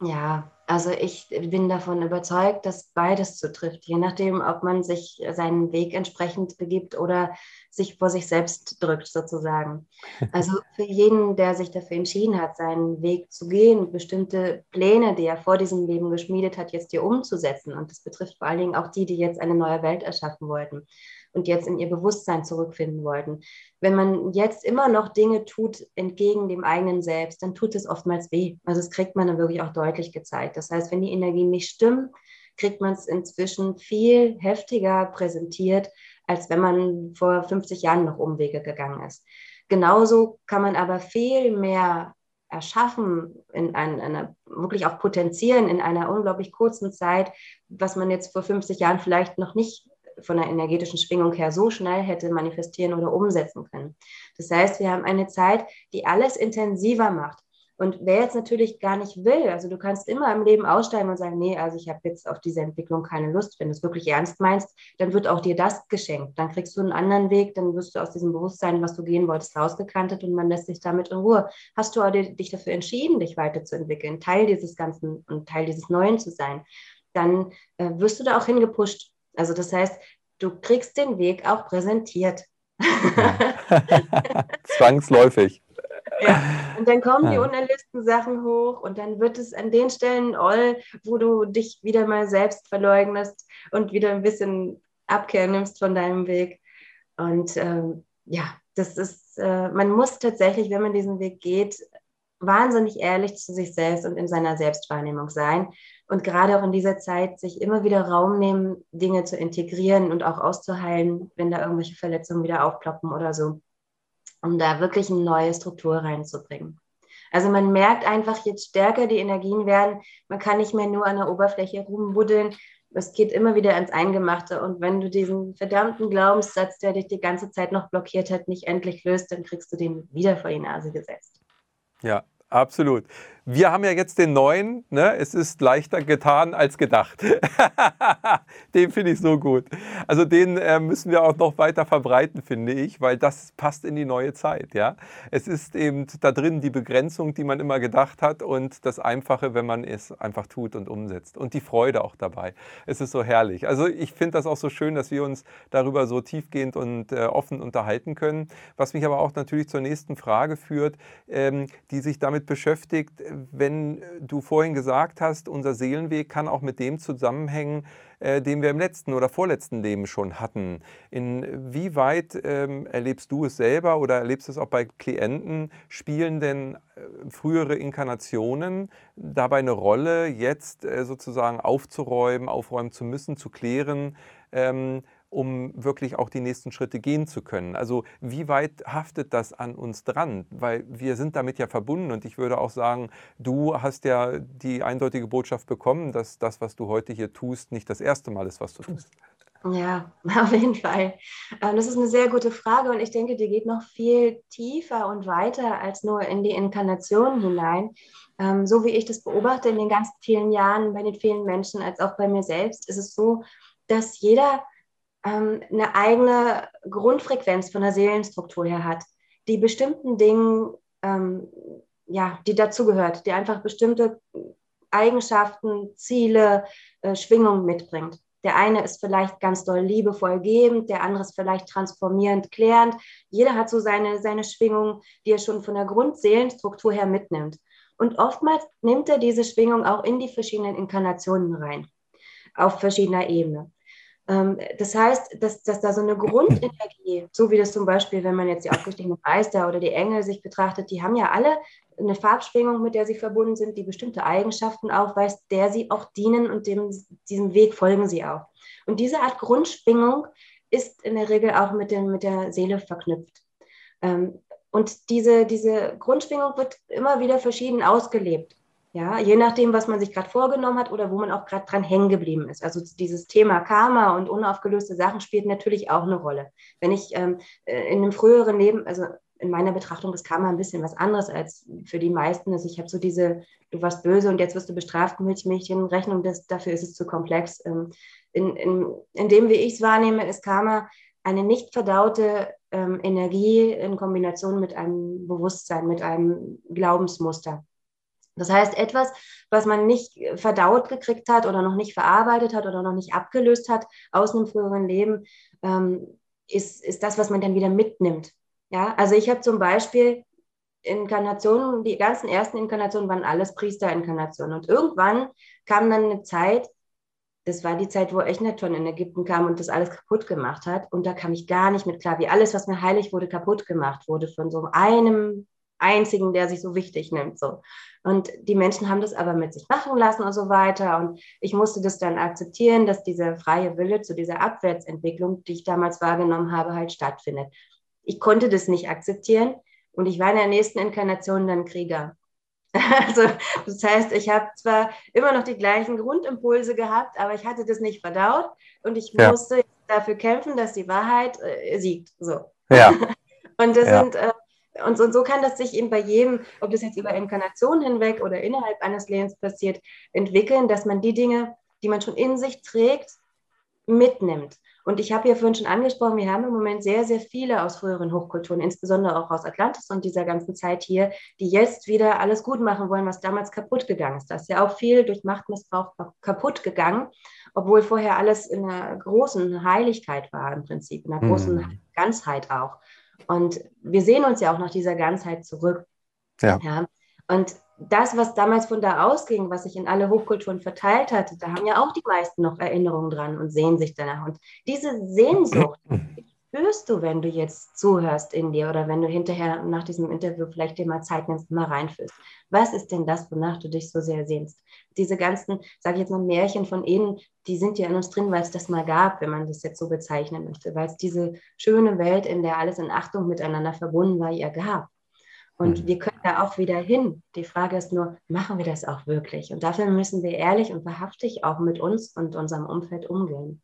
Ja, also ich bin davon überzeugt, dass beides zutrifft, je nachdem, ob man sich seinen Weg entsprechend begibt oder sich vor sich selbst drückt sozusagen. Also für jeden, der sich dafür entschieden hat, seinen Weg zu gehen, bestimmte Pläne, die er vor diesem Leben geschmiedet hat, jetzt hier umzusetzen. Und das betrifft vor allen Dingen auch die, die jetzt eine neue Welt erschaffen wollten. Und jetzt in ihr Bewusstsein zurückfinden wollten. Wenn man jetzt immer noch Dinge tut entgegen dem eigenen Selbst, dann tut es oftmals weh. Also das kriegt man dann wirklich auch deutlich gezeigt. Das heißt, wenn die Energien nicht stimmen, kriegt man es inzwischen viel heftiger präsentiert, als wenn man vor 50 Jahren noch Umwege gegangen ist. Genauso kann man aber viel mehr erschaffen, in ein, einer, wirklich auch potenzieren in einer unglaublich kurzen Zeit, was man jetzt vor 50 Jahren vielleicht noch nicht von der energetischen Schwingung her so schnell hätte manifestieren oder umsetzen können. Das heißt, wir haben eine Zeit, die alles intensiver macht. Und wer jetzt natürlich gar nicht will, also du kannst immer im Leben aussteigen und sagen, nee, also ich habe jetzt auf diese Entwicklung keine Lust. Wenn du es wirklich ernst meinst, dann wird auch dir das geschenkt. Dann kriegst du einen anderen Weg, dann wirst du aus diesem Bewusstsein, was du gehen wolltest, rausgekantet und man lässt dich damit in Ruhe. Hast du dich dafür entschieden, dich weiterzuentwickeln, Teil dieses Ganzen und Teil dieses Neuen zu sein, dann äh, wirst du da auch hingepusht. Also das heißt, du kriegst den Weg auch präsentiert. Zwangsläufig. Ja. Und dann kommen die unerlösten Sachen hoch und dann wird es an den Stellen all, wo du dich wieder mal selbst verleugnest und wieder ein bisschen Abkehr nimmst von deinem Weg. Und ähm, ja, das ist, äh, man muss tatsächlich, wenn man diesen Weg geht, wahnsinnig ehrlich zu sich selbst und in seiner Selbstwahrnehmung sein. Und gerade auch in dieser Zeit sich immer wieder Raum nehmen, Dinge zu integrieren und auch auszuheilen, wenn da irgendwelche Verletzungen wieder aufploppen oder so um da wirklich eine neue Struktur reinzubringen. Also man merkt einfach, jetzt stärker die Energien werden, man kann nicht mehr nur an der Oberfläche rumbuddeln, es geht immer wieder ans Eingemachte. Und wenn du diesen verdammten Glaubenssatz, der dich die ganze Zeit noch blockiert hat, nicht endlich löst, dann kriegst du den wieder vor die Nase gesetzt. Ja, absolut. Wir haben ja jetzt den neuen, ne? es ist leichter getan als gedacht. den finde ich so gut. Also den äh, müssen wir auch noch weiter verbreiten, finde ich, weil das passt in die neue Zeit. Ja? Es ist eben da drin die Begrenzung, die man immer gedacht hat und das Einfache, wenn man es einfach tut und umsetzt. Und die Freude auch dabei. Es ist so herrlich. Also ich finde das auch so schön, dass wir uns darüber so tiefgehend und äh, offen unterhalten können. Was mich aber auch natürlich zur nächsten Frage führt, ähm, die sich damit beschäftigt, wenn du vorhin gesagt hast, unser Seelenweg kann auch mit dem zusammenhängen, äh, den wir im letzten oder vorletzten Leben schon hatten. Inwieweit ähm, erlebst du es selber oder erlebst es auch bei Klienten? Spielen denn äh, frühere Inkarnationen dabei eine Rolle, jetzt äh, sozusagen aufzuräumen, aufräumen zu müssen, zu klären? Ähm, um wirklich auch die nächsten Schritte gehen zu können. Also wie weit haftet das an uns dran? Weil wir sind damit ja verbunden und ich würde auch sagen, du hast ja die eindeutige Botschaft bekommen, dass das, was du heute hier tust, nicht das erste Mal ist, was du tust. Ja, auf jeden Fall. Ähm, das ist eine sehr gute Frage und ich denke, die geht noch viel tiefer und weiter als nur in die Inkarnation hinein. Ähm, so wie ich das beobachte in den ganz vielen Jahren bei den vielen Menschen als auch bei mir selbst, ist es so, dass jeder ähm, eine eigene Grundfrequenz von der Seelenstruktur her hat, die bestimmten Dingen, ähm, ja, die dazugehört, die einfach bestimmte Eigenschaften, Ziele, äh, Schwingungen mitbringt. Der eine ist vielleicht ganz doll liebevoll gebend, der andere ist vielleicht transformierend, klärend. Jeder hat so seine, seine Schwingung, die er schon von der Grundseelenstruktur her mitnimmt. Und oftmals nimmt er diese Schwingung auch in die verschiedenen Inkarnationen rein, auf verschiedener Ebene. Ähm, das heißt, dass, dass da so eine Grundenergie, so wie das zum Beispiel, wenn man jetzt die aufgestiegenen Meister oder die Engel sich betrachtet, die haben ja alle eine Farbschwingung, mit der sie verbunden sind, die bestimmte Eigenschaften aufweist, der sie auch dienen und dem, diesem Weg folgen sie auch. Und diese Art Grundschwingung ist in der Regel auch mit, den, mit der Seele verknüpft. Ähm, und diese, diese Grundschwingung wird immer wieder verschieden ausgelebt. Ja, je nachdem, was man sich gerade vorgenommen hat oder wo man auch gerade dran hängen geblieben ist. Also dieses Thema Karma und unaufgelöste Sachen spielt natürlich auch eine Rolle. Wenn ich ähm, äh, in einem früheren Leben, also in meiner Betrachtung ist Karma ein bisschen was anderes als für die meisten. Also ich habe so diese, du warst böse und jetzt wirst du bestraft, Milchmädchen, Rechnung, das, dafür ist es zu komplex. Ähm, in, in, in dem, wie ich es wahrnehme, ist Karma eine nicht verdaute ähm, Energie in Kombination mit einem Bewusstsein, mit einem Glaubensmuster. Das heißt, etwas, was man nicht verdaut gekriegt hat oder noch nicht verarbeitet hat oder noch nicht abgelöst hat aus einem früheren Leben, ähm, ist, ist das, was man dann wieder mitnimmt. Ja, also ich habe zum Beispiel Inkarnationen, die ganzen ersten Inkarnationen waren alles Priesterinkarnationen. Und irgendwann kam dann eine Zeit, das war die Zeit, wo Echnaton in Ägypten kam und das alles kaputt gemacht hat. Und da kam ich gar nicht mit klar, wie alles, was mir heilig wurde, kaputt gemacht wurde von so einem einzigen, der sich so wichtig nimmt. So. Und die Menschen haben das aber mit sich machen lassen und so weiter. Und ich musste das dann akzeptieren, dass dieser freie Wille zu dieser Abwärtsentwicklung, die ich damals wahrgenommen habe, halt stattfindet. Ich konnte das nicht akzeptieren und ich war in der nächsten Inkarnation dann Krieger. Also das heißt, ich habe zwar immer noch die gleichen Grundimpulse gehabt, aber ich hatte das nicht verdaut und ich ja. musste dafür kämpfen, dass die Wahrheit äh, siegt. So. Ja. und das ja. sind äh, und so, und so kann das sich eben bei jedem, ob das jetzt über Inkarnationen hinweg oder innerhalb eines Lebens passiert, entwickeln, dass man die Dinge, die man schon in sich trägt, mitnimmt. Und ich habe ja vorhin schon angesprochen, wir haben im Moment sehr, sehr viele aus früheren Hochkulturen, insbesondere auch aus Atlantis und dieser ganzen Zeit hier, die jetzt wieder alles gut machen wollen, was damals kaputt gegangen ist. Das ist ja auch viel durch Machtmissbrauch kaputt gegangen, obwohl vorher alles in einer großen Heiligkeit war im Prinzip, in einer großen mhm. Ganzheit auch. Und wir sehen uns ja auch nach dieser Ganzheit zurück. Ja. ja. Und das, was damals von da ausging, was sich in alle Hochkulturen verteilt hatte, da haben ja auch die meisten noch Erinnerungen dran und sehen sich danach. Und diese Sehnsucht, die spürst du, wenn du jetzt zuhörst in dir oder wenn du hinterher nach diesem Interview vielleicht dir mal Zeit nimmst, mal reinfühlst. Was ist denn das, wonach du dich so sehr sehnst? Diese ganzen, sage ich jetzt mal, Märchen von ihnen, die sind ja in uns drin, weil es das mal gab, wenn man das jetzt so bezeichnen möchte, weil es diese schöne Welt, in der alles in Achtung miteinander verbunden war, ja gab. Und mhm. wir können da auch wieder hin. Die Frage ist nur, machen wir das auch wirklich? Und dafür müssen wir ehrlich und wahrhaftig auch mit uns und unserem Umfeld umgehen.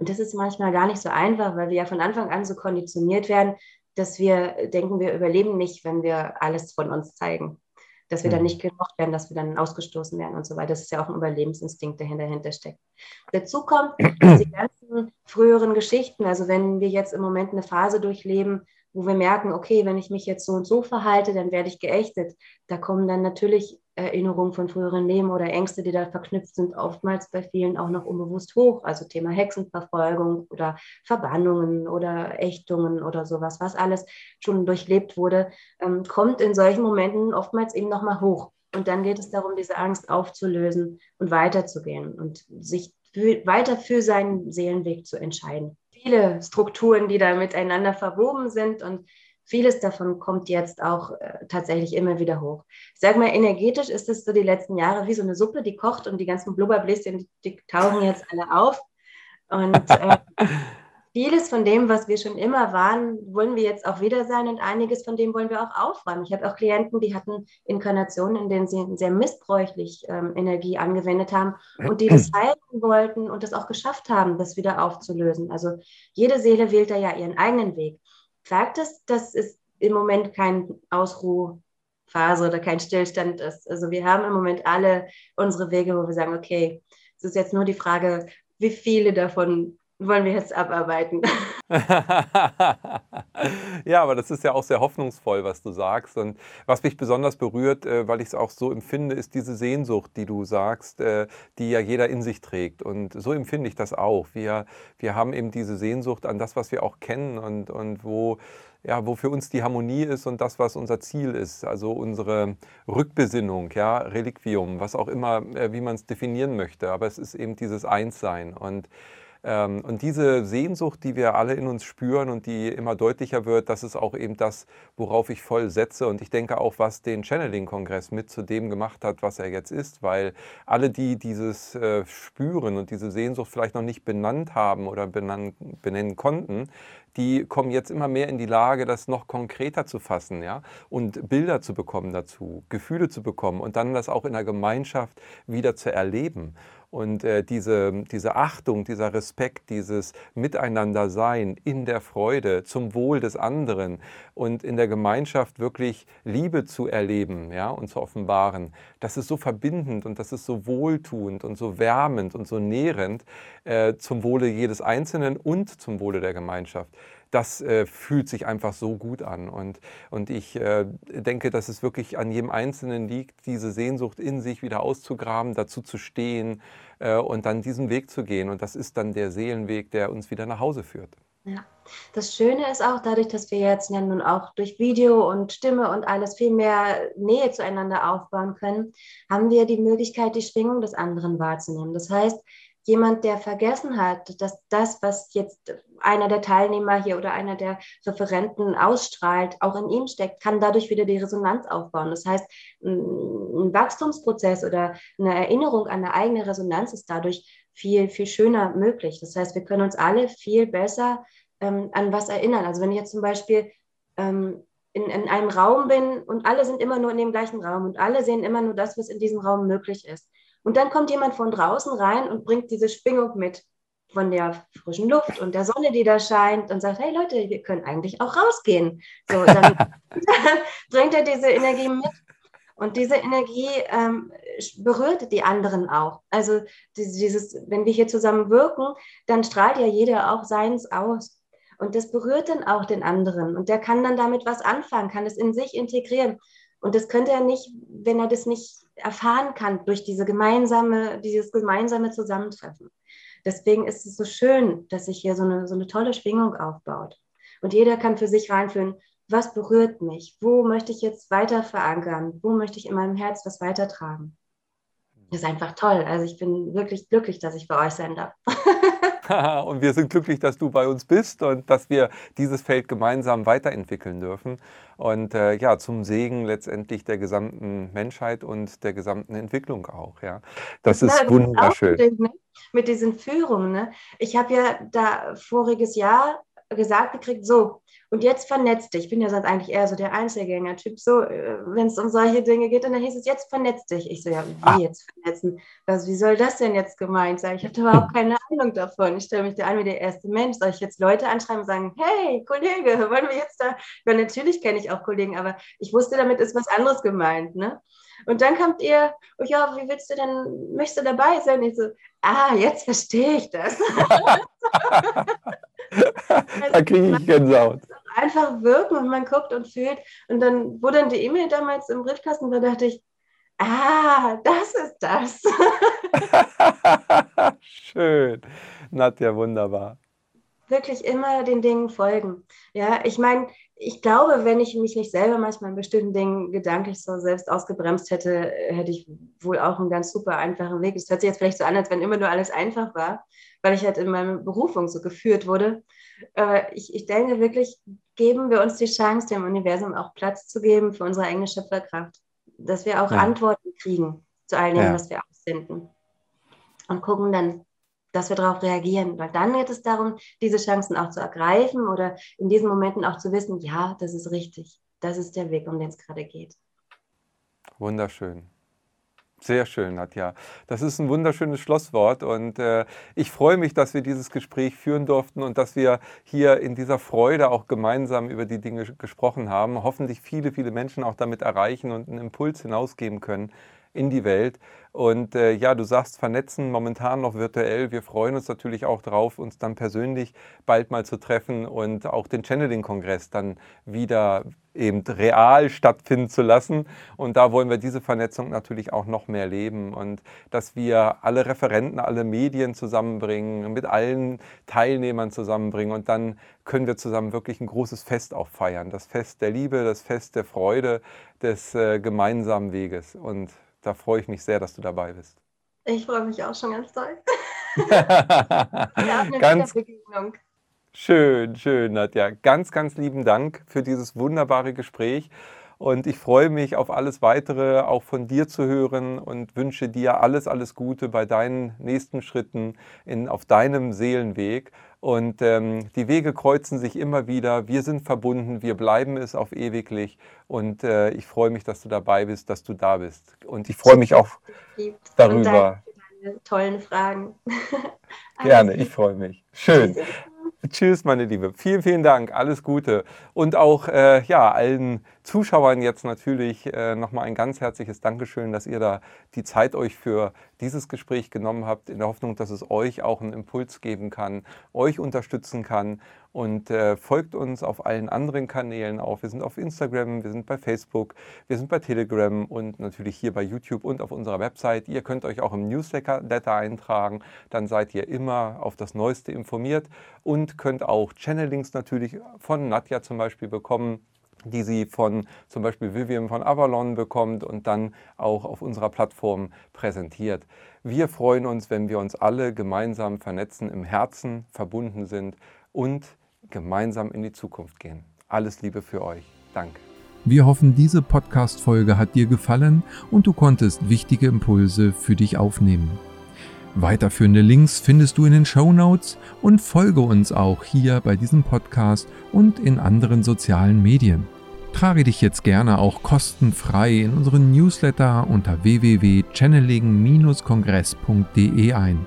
Und das ist manchmal gar nicht so einfach, weil wir ja von Anfang an so konditioniert werden, dass wir denken, wir überleben nicht, wenn wir alles von uns zeigen. Dass wir dann mhm. nicht gemocht werden, dass wir dann ausgestoßen werden und so weiter. Das ist ja auch ein Überlebensinstinkt, der dahinter steckt. Dazu kommt, dass die ganzen früheren Geschichten, also wenn wir jetzt im Moment eine Phase durchleben, wo wir merken, okay, wenn ich mich jetzt so und so verhalte, dann werde ich geächtet. Da kommen dann natürlich Erinnerungen von früheren Leben oder Ängste, die da verknüpft sind, oftmals bei vielen auch noch unbewusst hoch. Also Thema Hexenverfolgung oder Verbannungen oder Ächtungen oder sowas, was alles schon durchlebt wurde, ähm, kommt in solchen Momenten oftmals eben nochmal hoch. Und dann geht es darum, diese Angst aufzulösen und weiterzugehen und sich für, weiter für seinen Seelenweg zu entscheiden viele Strukturen, die da miteinander verwoben sind und vieles davon kommt jetzt auch äh, tatsächlich immer wieder hoch. Ich sage mal, energetisch ist es so die letzten Jahre wie so eine Suppe, die kocht und die ganzen Blubberbläschen, die, die tauchen jetzt alle auf. Und äh, vieles von dem, was wir schon immer waren, wollen wir jetzt auch wieder sein und einiges von dem wollen wir auch aufräumen. Ich habe auch Klienten, die hatten Inkarnationen, in denen sie sehr missbräuchlich ähm, Energie angewendet haben und die das halten wollten und das auch geschafft haben, das wieder aufzulösen. Also jede Seele wählt da ja ihren eigenen Weg. Fakt ist, dass es im Moment kein Ausruhphase oder kein Stillstand ist. Also wir haben im Moment alle unsere Wege, wo wir sagen, okay, es ist jetzt nur die Frage, wie viele davon wollen wir jetzt abarbeiten. ja, aber das ist ja auch sehr hoffnungsvoll, was du sagst. Und was mich besonders berührt, äh, weil ich es auch so empfinde, ist diese Sehnsucht, die du sagst, äh, die ja jeder in sich trägt. Und so empfinde ich das auch. Wir, wir haben eben diese Sehnsucht an das, was wir auch kennen und, und wo, ja, wo für uns die Harmonie ist und das, was unser Ziel ist. Also unsere Rückbesinnung, ja, Reliquium, was auch immer, äh, wie man es definieren möchte. Aber es ist eben dieses Einssein. Und und diese Sehnsucht, die wir alle in uns spüren und die immer deutlicher wird, das ist auch eben das, worauf ich voll setze. Und ich denke auch, was den Channeling-Kongress mit zu dem gemacht hat, was er jetzt ist, weil alle, die dieses äh, spüren und diese Sehnsucht vielleicht noch nicht benannt haben oder benennen konnten, die kommen jetzt immer mehr in die Lage, das noch konkreter zu fassen, ja, und Bilder zu bekommen dazu, Gefühle zu bekommen und dann das auch in der Gemeinschaft wieder zu erleben. Und äh, diese, diese Achtung, dieser Respekt, dieses Miteinandersein in der Freude zum Wohl des anderen und in der Gemeinschaft wirklich Liebe zu erleben ja, und zu offenbaren, das ist so verbindend und das ist so wohltuend und so wärmend und so nährend äh, zum Wohle jedes Einzelnen und zum Wohle der Gemeinschaft das äh, fühlt sich einfach so gut an. Und, und ich äh, denke, dass es wirklich an jedem Einzelnen liegt, diese Sehnsucht in sich wieder auszugraben, dazu zu stehen äh, und dann diesen Weg zu gehen. Und das ist dann der Seelenweg, der uns wieder nach Hause führt. Ja, das Schöne ist auch dadurch, dass wir jetzt ja nun auch durch Video und Stimme und alles viel mehr Nähe zueinander aufbauen können, haben wir die Möglichkeit, die Schwingung des anderen wahrzunehmen. Das heißt, jemand, der vergessen hat, dass das, was jetzt einer der Teilnehmer hier oder einer der Referenten ausstrahlt, auch in ihm steckt, kann dadurch wieder die Resonanz aufbauen. Das heißt, ein Wachstumsprozess oder eine Erinnerung an eine eigene Resonanz ist dadurch viel, viel schöner möglich. Das heißt, wir können uns alle viel besser ähm, an was erinnern. Also wenn ich jetzt zum Beispiel ähm, in, in einem Raum bin und alle sind immer nur in dem gleichen Raum und alle sehen immer nur das, was in diesem Raum möglich ist. Und dann kommt jemand von draußen rein und bringt diese Schwingung mit von der frischen Luft und der Sonne, die da scheint und sagt, hey Leute, wir können eigentlich auch rausgehen. So, dann bringt er diese Energie mit und diese Energie ähm, berührt die anderen auch. Also dieses, wenn wir hier zusammen wirken, dann strahlt ja jeder auch seins aus. Und das berührt dann auch den anderen. Und der kann dann damit was anfangen, kann es in sich integrieren. Und das könnte er nicht, wenn er das nicht erfahren kann durch diese gemeinsame, dieses gemeinsame Zusammentreffen. Deswegen ist es so schön, dass sich hier so eine, so eine tolle Schwingung aufbaut. Und jeder kann für sich reinfühlen, was berührt mich? Wo möchte ich jetzt weiter verankern? Wo möchte ich in meinem Herz was weitertragen? Das ist einfach toll. Also ich bin wirklich glücklich, dass ich bei euch sein darf. und wir sind glücklich, dass du bei uns bist und dass wir dieses Feld gemeinsam weiterentwickeln dürfen. Und äh, ja, zum Segen letztendlich der gesamten Menschheit und der gesamten Entwicklung auch. Ja, das ist ja, wunderschön. Ne? Mit diesen Führungen. Ne? Ich habe ja da voriges Jahr gesagt gekriegt, so, und jetzt vernetzt dich. Ich bin ja sonst eigentlich eher so der Einzelgänger-Typ. So, äh, wenn es um solche Dinge geht, und dann hieß es, jetzt vernetzt dich. Ich so, ja, wie ah. jetzt vernetzen? Was, wie soll das denn jetzt gemeint sein? Ich hatte überhaupt keine Ahnung davon. Ich stelle mich da an wie der erste Mensch. Soll ich jetzt Leute anschreiben und sagen, hey, Kollege, wollen wir jetzt da? Ja, natürlich kenne ich auch Kollegen, aber ich wusste, damit ist was anderes gemeint. Ne? Und dann kommt ihr, oh ja, wie willst du denn, möchtest du dabei sein? Ich so, ah, jetzt verstehe ich das. da kriege ich Gänsehaut einfach wirken und man guckt und fühlt. Und dann, wo dann die E-Mail damals im Briefkasten war, dachte ich, ah, das ist das. Schön. Nadja, wunderbar. Wirklich immer den Dingen folgen. Ja, ich meine, ich glaube, wenn ich mich nicht selber manchmal in bestimmten Dingen gedanklich so selbst ausgebremst hätte, hätte ich wohl auch einen ganz super einfachen Weg. Es hört sich jetzt vielleicht so an, als wenn immer nur alles einfach war, weil ich halt in meiner Berufung so geführt wurde. Aber ich, ich denke wirklich, geben wir uns die Chance, dem Universum auch Platz zu geben für unsere eigene Schöpferkraft. Dass wir auch ja. Antworten kriegen zu all dem, ja. was wir aussenden. Und gucken dann, dass wir darauf reagieren. Weil dann geht es darum, diese Chancen auch zu ergreifen oder in diesen Momenten auch zu wissen, ja, das ist richtig. Das ist der Weg, um den es gerade geht. Wunderschön. Sehr schön, Nadja. Das ist ein wunderschönes Schlusswort und äh, ich freue mich, dass wir dieses Gespräch führen durften und dass wir hier in dieser Freude auch gemeinsam über die Dinge gesprochen haben. Hoffentlich viele, viele Menschen auch damit erreichen und einen Impuls hinausgeben können in die Welt. Und äh, ja, du sagst, vernetzen momentan noch virtuell. Wir freuen uns natürlich auch darauf, uns dann persönlich bald mal zu treffen und auch den Channeling-Kongress dann wieder eben real stattfinden zu lassen. Und da wollen wir diese Vernetzung natürlich auch noch mehr leben und dass wir alle Referenten, alle Medien zusammenbringen, mit allen Teilnehmern zusammenbringen und dann können wir zusammen wirklich ein großes Fest auch feiern. Das Fest der Liebe, das Fest der Freude, des äh, gemeinsamen Weges. Und da freue ich mich sehr, dass du dabei bist. Ich freue mich auch schon ganz toll. ja, ganz Begegnung. Schön, schön, Nadja. Ganz, ganz lieben Dank für dieses wunderbare Gespräch. Und ich freue mich auf alles weitere, auch von dir zu hören und wünsche dir alles, alles Gute bei deinen nächsten Schritten in, auf deinem Seelenweg. Und ähm, die Wege kreuzen sich immer wieder. Wir sind verbunden, wir bleiben es auf ewiglich. Und äh, ich freue mich, dass du dabei bist, dass du da bist. Und ich freue mich auch darüber. tollen Fragen. Gerne, ich freue mich. Schön. Tschüss, meine Liebe. Vielen, vielen Dank. Alles Gute. Und auch äh, ja, allen Zuschauern jetzt natürlich äh, nochmal ein ganz herzliches Dankeschön, dass ihr da die Zeit euch für dieses Gespräch genommen habt, in der Hoffnung, dass es euch auch einen Impuls geben kann, euch unterstützen kann. Und äh, folgt uns auf allen anderen Kanälen auch. Wir sind auf Instagram, wir sind bei Facebook, wir sind bei Telegram und natürlich hier bei YouTube und auf unserer Website. Ihr könnt euch auch im Newsletter eintragen, dann seid ihr immer auf das Neueste informiert und könnt auch Channelings natürlich von Nadja zum Beispiel bekommen die sie von zum Beispiel Vivian von Avalon bekommt und dann auch auf unserer Plattform präsentiert. Wir freuen uns, wenn wir uns alle gemeinsam vernetzen, im Herzen verbunden sind und gemeinsam in die Zukunft gehen. Alles Liebe für euch. Danke. Wir hoffen, diese Podcast-Folge hat dir gefallen und du konntest wichtige Impulse für dich aufnehmen. Weiterführende Links findest du in den Show Notes und folge uns auch hier bei diesem Podcast und in anderen sozialen Medien. Trage dich jetzt gerne auch kostenfrei in unseren Newsletter unter www.channeling-kongress.de ein.